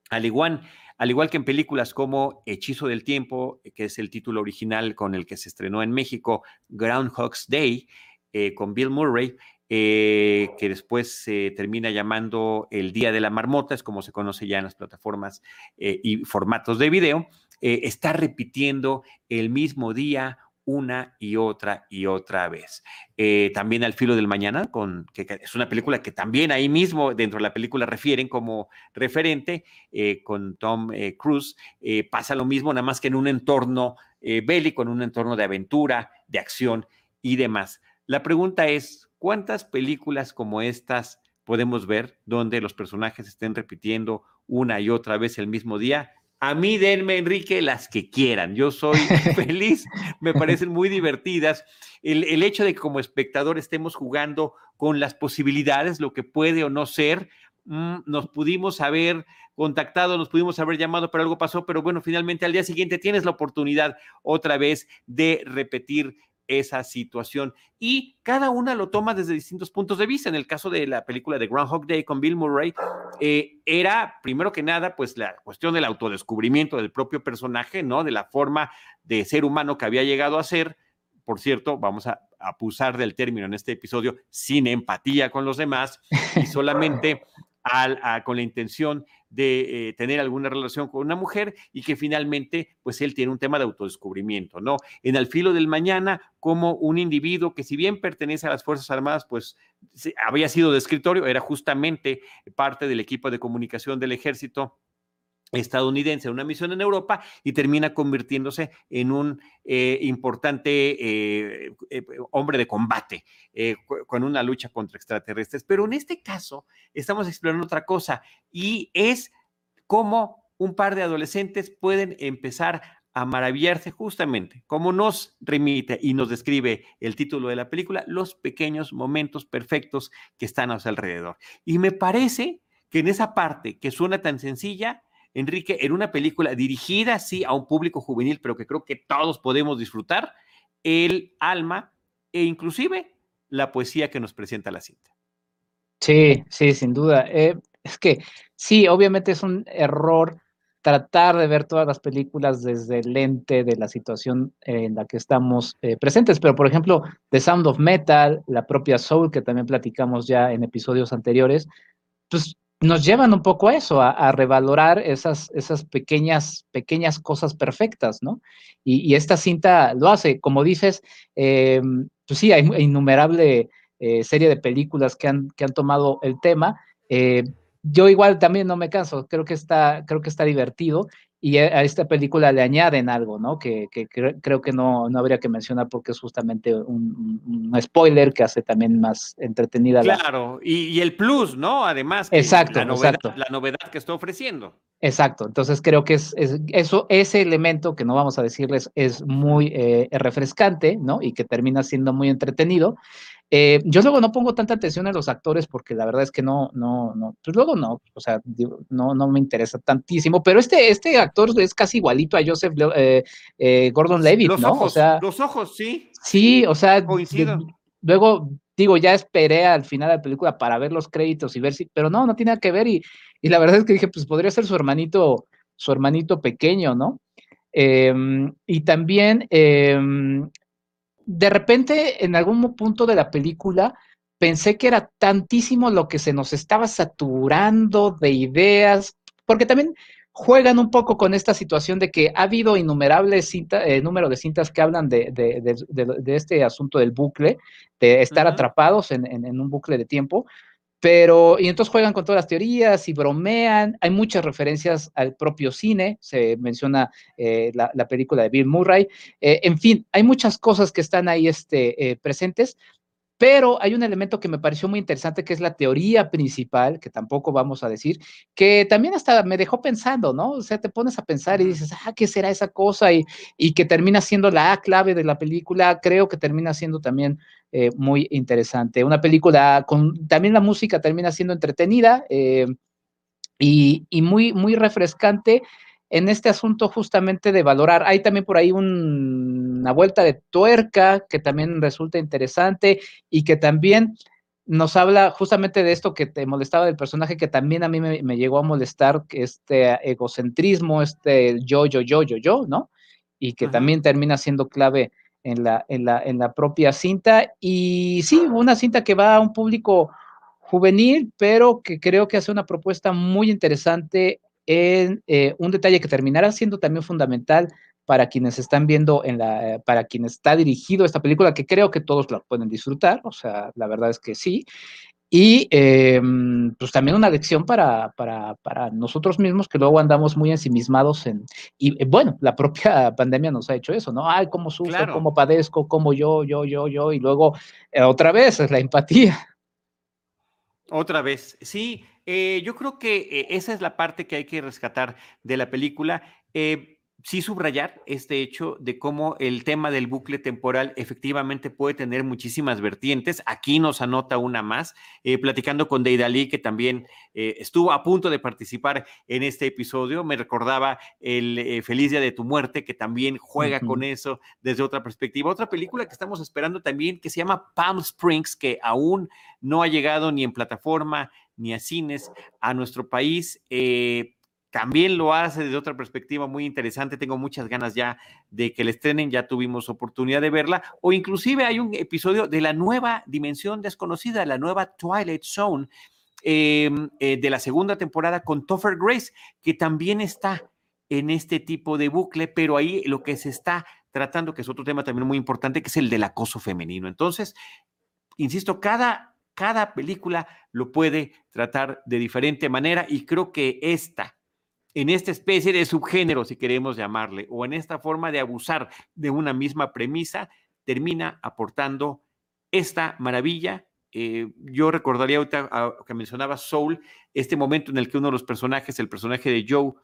Al igual, al igual que en películas como Hechizo del Tiempo, que es el título original con el que se estrenó en México, Groundhog's Day, eh, con Bill Murray, eh, que después se termina llamando el Día de la Marmota, es como se conoce ya en las plataformas eh, y formatos de video, eh, está repitiendo el mismo día una y otra y otra vez. también Al filo del mañana, con, que, es una película que también ahí mismo dentro de la película refieren como referente, con Tom Cruise, pasa lo mismo, nada más que en un entorno bélico, en un entorno de aventura, de acción y demás. La pregunta es, ¿Cuántas películas como estas podemos ver donde los personajes estén repitiendo una y otra vez el mismo día? A mí denme, Enrique, las que quieran. Yo soy feliz, me parecen muy divertidas. El, hecho de que como espectador estemos jugando con las posibilidades, lo que puede o no ser, mm, nos pudimos haber contactado, nos pudimos haber llamado, pero algo pasó, pero bueno, finalmente al día siguiente tienes la oportunidad otra vez de repetir esa situación. Y cada una lo toma desde distintos puntos de vista. En el caso de la película de Groundhog Day con Bill Murray, eh, era primero que nada, pues la cuestión del autodescubrimiento del propio personaje, ¿no? De la forma de ser humano que había llegado a ser. Por cierto, vamos a abusar del término en este episodio, sin empatía con los demás y solamente con la intención de eh, tener alguna relación con una mujer y que finalmente, pues él tiene un tema de autodescubrimiento, ¿no? En el filo del mañana, como un individuo que si bien pertenece a las Fuerzas Armadas, pues había sido de escritorio, era justamente parte del equipo de comunicación del ejército estadounidense, una misión en Europa y termina convirtiéndose en un eh, importante eh, eh, hombre de combate con una lucha contra extraterrestres. Pero en este caso estamos explorando otra cosa y es cómo un par de adolescentes pueden empezar a maravillarse justamente, como nos remite y nos describe el título de la película, los pequeños momentos perfectos que están a su alrededor. Y me parece que en esa parte que suena tan sencilla, Enrique, en una película dirigida, sí, a un público juvenil, pero que creo que todos podemos disfrutar, el alma e inclusive la poesía que nos presenta la cinta. Sí, sí, sin duda. Eh, es que sí, obviamente es un error tratar de ver todas las películas desde el lente de la situación en la que estamos eh, presentes. Pero, por ejemplo, The Sound of Metal, la propia Soul, que también platicamos ya en episodios anteriores, pues nos llevan un poco a eso, a, revalorar esas, esas pequeñas, pequeñas cosas perfectas, ¿no? Y, esta cinta lo hace. Como dices, eh, pues sí, hay innumerable eh, serie de películas que han, que han tomado el tema yo igual también no me canso, creo que está, creo que está divertido y a esta película le añaden algo, ¿no? Que, creo que no, no habría que mencionar porque es justamente un, spoiler que hace también más entretenida. Claro, y, el plus, ¿no? Además, exacto, la novedad, la novedad que está ofreciendo. Exacto, entonces creo que es, eso, ese elemento que no vamos a decirles es muy eh, refrescante, ¿no? Y que termina siendo muy entretenido. Eh, yo luego no pongo tanta atención a los actores porque la verdad es que no, no, no, pues luego no, o sea, no, no me interesa tantísimo, pero este, este actor es casi igualito a Joseph eh, eh, Gordon Levitt, ¿no? o sea, los ojos, sí. Sí, o sea, luego digo, ya esperé al final de la película para ver los créditos y ver si, pero no, no tiene nada que ver y, y la verdad es que dije, pues podría ser su hermanito, su hermanito pequeño, ¿no? Em, y también em, de repente, en algún punto de la película, pensé que era tantísimo lo que se nos estaba saturando de ideas, porque también juegan un poco con esta situación de que ha habido innumerables cintas, eh, número de cintas que hablan de, este asunto del bucle, de estar atrapados en, en, un bucle de tiempo, pero, y entonces juegan con todas las teorías y bromean. Hay muchas referencias al propio cine, se menciona eh, la, película de Bill Murray. Eh, en fin, hay muchas cosas que están ahí este, eh, presentes, pero hay un elemento que me pareció muy interesante, que es la teoría principal, que tampoco vamos a decir, que también hasta me dejó pensando, ¿no? O sea, te pones a pensar y dices, ah, ¿qué será esa cosa? Y, y que termina siendo la A clave de la película, creo que termina siendo también eh, muy interesante. Una película con, también la música termina siendo entretenida eh, y, y, muy, muy refrescante en este asunto justamente de valorar. Hay también por ahí una vuelta de tuerca que también resulta interesante y que también nos habla justamente de esto que te molestaba del personaje, que también a mí me, llegó a molestar, este egocentrismo, este yo, yo, yo, yo, yo, ¿no? Y que también termina siendo clave en la, en, la, en la propia cinta. Y sí, una cinta que va a un público juvenil, pero que creo que hace una propuesta muy interesante en eh, un detalle que terminará siendo también fundamental para quienes están viendo en la, para quienes está dirigido esta película, que creo que todos la pueden disfrutar, o sea, la verdad es que sí. Y em, pues también una lección para, para, para, nosotros mismos que luego andamos muy ensimismados en, y eh, bueno, la propia pandemia nos ha hecho eso, ¿no? Ay, cómo sufro, cómo padezco, cómo yo, yo, yo, yo, y luego eh, otra vez es la empatía. Otra vez, sí, eh, yo creo que eh, esa es la parte que hay que rescatar de la película. Eh, sí subrayar este hecho de cómo el tema del bucle temporal efectivamente puede tener muchísimas vertientes. Aquí nos anota una más, platicando con Deidali, que también estuvo a punto de participar en este episodio. Me recordaba el Feliz Día de tu Muerte, que también juega con eso desde otra perspectiva. Otra película que estamos esperando también, que se llama Palm Springs, que aún no ha llegado ni en plataforma ni a cines a nuestro país. Eh, también lo hace desde otra perspectiva muy interesante. Tengo muchas ganas ya de que la estrenen, ya tuvimos oportunidad de verla. O inclusive hay un episodio de la nueva dimensión desconocida, la nueva Twilight Zone em, eh, de la segunda temporada con Topher Grace, que también está en este tipo de bucle, pero ahí lo que se está tratando, que es otro tema también muy importante, que es el del acoso femenino. Entonces, insisto, cada cada película lo puede tratar de diferente manera y creo que esta, en esta especie de subgénero, si queremos llamarle, o en esta forma de abusar de una misma premisa, termina aportando esta maravilla. Eh, yo recordaría ahorita que mencionaba Soul, este momento en el que uno de los personajes, el personaje de Joe,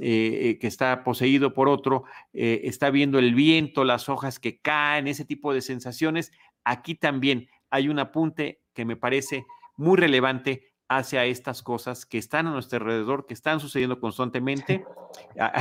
que está poseído por otro, está viendo el viento, las hojas que caen, ese tipo de sensaciones. Aquí también hay un apunte que me parece muy relevante hacia estas cosas que están a nuestro alrededor, que están sucediendo constantemente.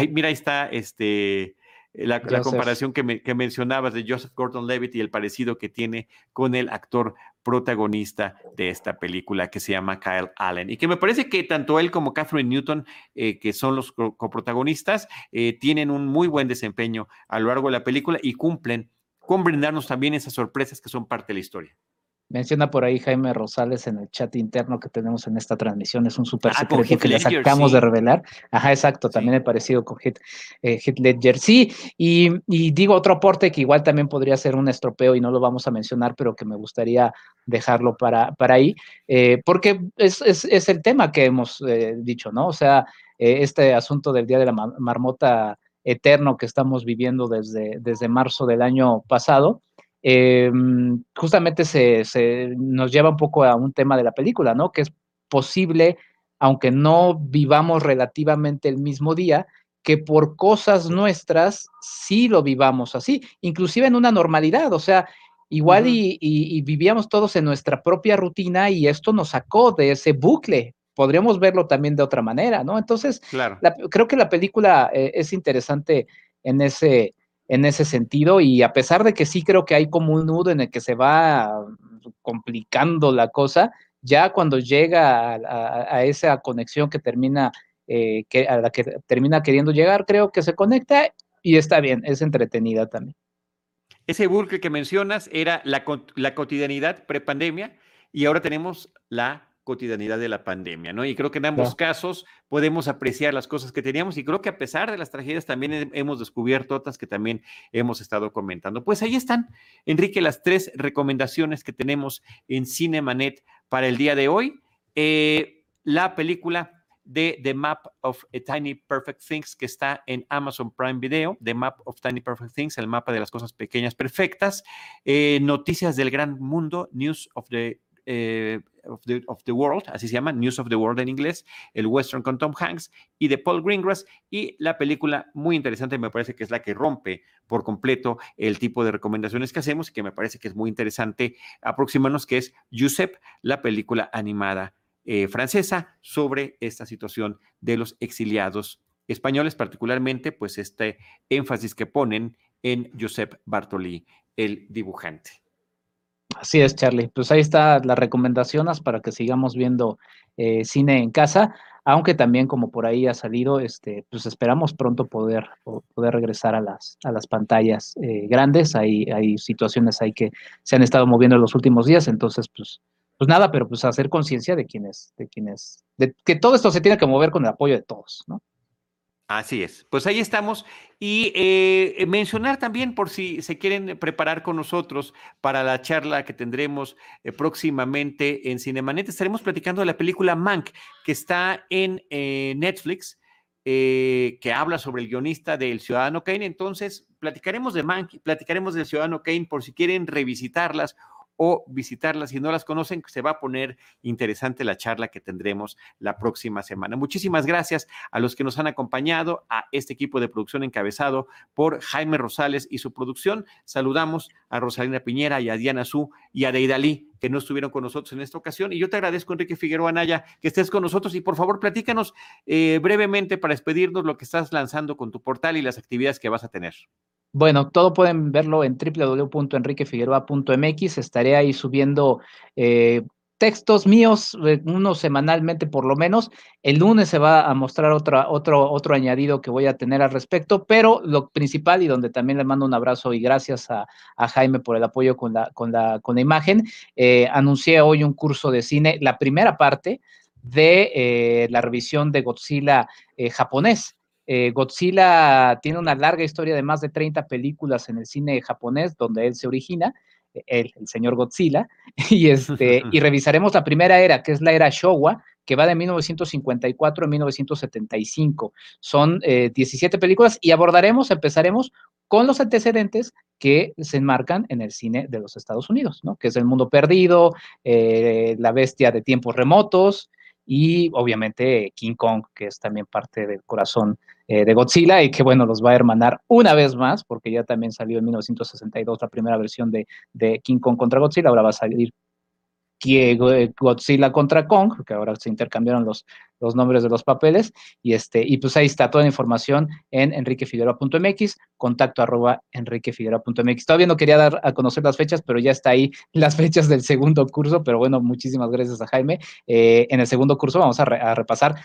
mira, ahí está este, la, comparación que, que, mencionabas de Joseph Gordon-Levitt y el parecido que tiene con el actor protagonista de esta película que se llama Kyle Allen. Y que me parece que tanto él como Catherine Newton, eh, que son los coprotagonistas, eh, tienen un muy buen desempeño a lo largo de la película y cumplen con brindarnos también esas sorpresas que son parte de la historia. Menciona por ahí Jaime Rosales en el chat interno que tenemos en esta transmisión. Es un súper ah, secreto que les acabamos de revelar. Ajá, exacto. También he parecido con Hit, eh, Ledger. Sí, y, digo otro aporte que igual también podría ser un estropeo y no lo vamos a mencionar, pero que me gustaría dejarlo para, para ahí, eh, porque es, es, el tema que hemos eh, dicho, ¿no? O sea, este asunto del Día de la Marmota eterno que estamos viviendo desde, desde marzo del año pasado eh, justamente se, nos lleva un poco a un tema de la película, ¿no? Que es posible, aunque no vivamos relativamente el mismo día, que por cosas nuestras sí lo vivamos así, inclusive en una normalidad, o sea, igual y, vivíamos todos en nuestra propia rutina y esto nos sacó de ese bucle. Podríamos verlo también de otra manera, ¿no? Entonces, claro. creo que la película eh, es interesante en ese, en ese sentido y a pesar de que sí creo que hay como un nudo en el que se va complicando la cosa, ya cuando llega a, esa conexión que termina, eh, que, a la que termina queriendo llegar, creo que se conecta y está bien, es entretenida también. Ese bucle que mencionas era la, la cotidianidad prepandemia y ahora tenemos la cotidianidad de la pandemia, ¿no? Y creo que en ambos casos podemos apreciar las cosas que teníamos y creo que a pesar de las tragedias también hemos descubierto otras que también hemos estado comentando. Pues ahí están, Enrique, las tres recomendaciones que tenemos en Cinemanet para el día de hoy. Eh, la película de The Map of Tiny Perfect Things que está en Amazon Prime Video, The Map of Tiny Perfect Things, el mapa de las cosas pequeñas perfectas, eh, noticias del gran mundo, News of the eh, of, the, World, así se llama, News of the World en inglés, el western con Tom Hanks y de Paul Greengrass y la película muy interesante, me parece que es la que rompe por completo el tipo de recomendaciones que hacemos y que me parece que es muy interesante aproximarnos, que es Giuseppe, la película animada eh, francesa sobre esta situación de los exiliados españoles, particularmente pues este énfasis que ponen en Giuseppe Bartoli, el dibujante. Así es, Charlie. Pues ahí está las recomendaciones para que sigamos viendo eh, cine en casa, aunque también como por ahí ha salido, este, pues esperamos pronto poder, poder regresar a las, a las pantallas eh, grandes. Hay, hay situaciones ahí que se han estado moviendo en los últimos días, entonces pues, pues nada, pero pues hacer conciencia de quienes, de quienes, de que todo esto se tiene que mover con el apoyo de todos, ¿no? Así es. Pues ahí estamos. Y eh, eh, mencionar también, por si se quieren preparar con nosotros para la charla que tendremos eh, próximamente en Cinemanet, estaremos platicando de la película Mank, que está en Netflix, que habla sobre el guionista del Ciudadano Kane. Entonces, platicaremos de Mank, platicaremos del Ciudadano Kane por si quieren revisitarlas o visitarlas. Si no las conocen, se va a poner interesante la charla que tendremos la próxima semana. Muchísimas gracias a los que nos han acompañado, a este equipo de producción encabezado por Jaime Rosales y su producción. Saludamos a Rosalina Piñera y a Diana Su y a Deidali que no estuvieron con nosotros en esta ocasión. Y yo te agradezco, Enrique Figueroa Anaya, que estés con nosotros y por favor platícanos eh, brevemente para despedirnos lo que estás lanzando con tu portal y las actividades que vas a tener. Bueno, todo pueden verlo en www.enriquefigueroa.mx. Estaré ahí subiendo eh, textos míos, eh, uno semanalmente por lo menos. El lunes se va a mostrar otro, otro, otro añadido que voy a tener al respecto, pero lo principal y donde también le mando un abrazo y gracias a, Jaime por el apoyo con la, con la, con la imagen, eh, anuncié hoy un curso de cine, la primera parte de la revisión de Godzilla japonés. Eh, Godzilla tiene una larga historia de más de 30 películas en el cine japonés, donde él se origina, el señor Godzilla, y, este, y revisaremos la primera era, que es la era Showa, que va de 1954 a 1975. Son 17 eh, películas y abordaremos, empezaremos con los antecedentes que se enmarcan en el cine de los Estados Unidos, ¿no? que es El Mundo Perdido, eh, La Bestia de Tiempos Remotos, y obviamente King Kong, que es también parte del corazón eh, de Godzilla y que bueno, los va a hermanar una vez más, porque ya también salió en 1962 la primera versión de, de King Kong contra Godzilla, ahora va a salir Godzilla contra Kong, que ahora se intercambiaron los, los nombres de los papeles, y, este, y pues ahí está toda la información en enriquefigueroa.mx, contacto arroba enriquefigueroa.mx. Todavía no quería dar a conocer las fechas, pero ya está ahí las fechas del segundo curso, pero bueno, muchísimas gracias a Jaime. Eh, en el segundo curso vamos a, repasar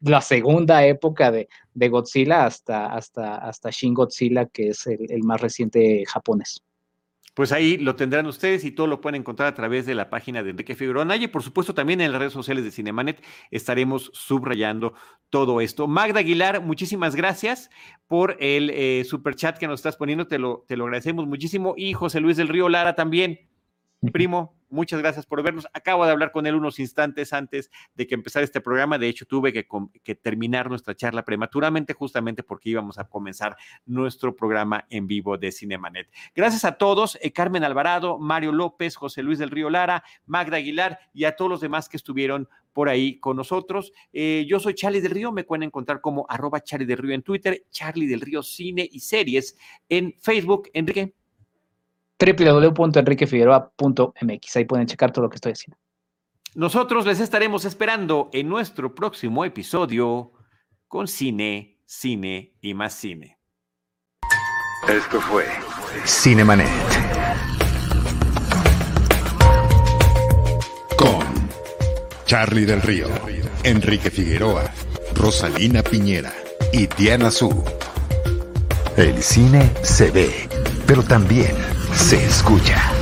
la segunda época de, de, Godzilla hasta, hasta, hasta Shin Godzilla, que es el, el más reciente japonés. Pues ahí lo tendrán ustedes y todo lo pueden encontrar a través de la página de Enrique Figueroa Naya y por supuesto también en las redes sociales de Cinemanet estaremos subrayando todo esto. Magda Aguilar, muchísimas gracias por el eh, super chat que nos estás poniendo, te lo, te lo agradecemos muchísimo. Y José Luis del Río Lara también, primo, Muchas gracias por vernos. Acabo de hablar con él unos instantes antes de que empezara este programa. De hecho, tuve que, terminar nuestra charla prematuramente justamente porque íbamos a comenzar nuestro programa en vivo de Cinemanet. Gracias a todos, eh, Carmen Alvarado, Mario López, José Luis del Río Lara, Magda Aguilar y a todos los demás que estuvieron por ahí con nosotros. Eh, yo soy Charlie del Río, me pueden encontrar como arroba Charlie del Río en Twitter, Charlie del Río Cine y Series en Facebook. Enrique www.enriquefigueroa.mx. Ahí pueden checar todo lo que estoy haciendo. Nosotros les estaremos esperando en nuestro próximo episodio con cine, cine y más cine. Esto fue Cinemanet. Con Charlie del Río, Enrique Figueroa, Rosalina Piñera y Diana Su. El cine se ve, pero también se escucha.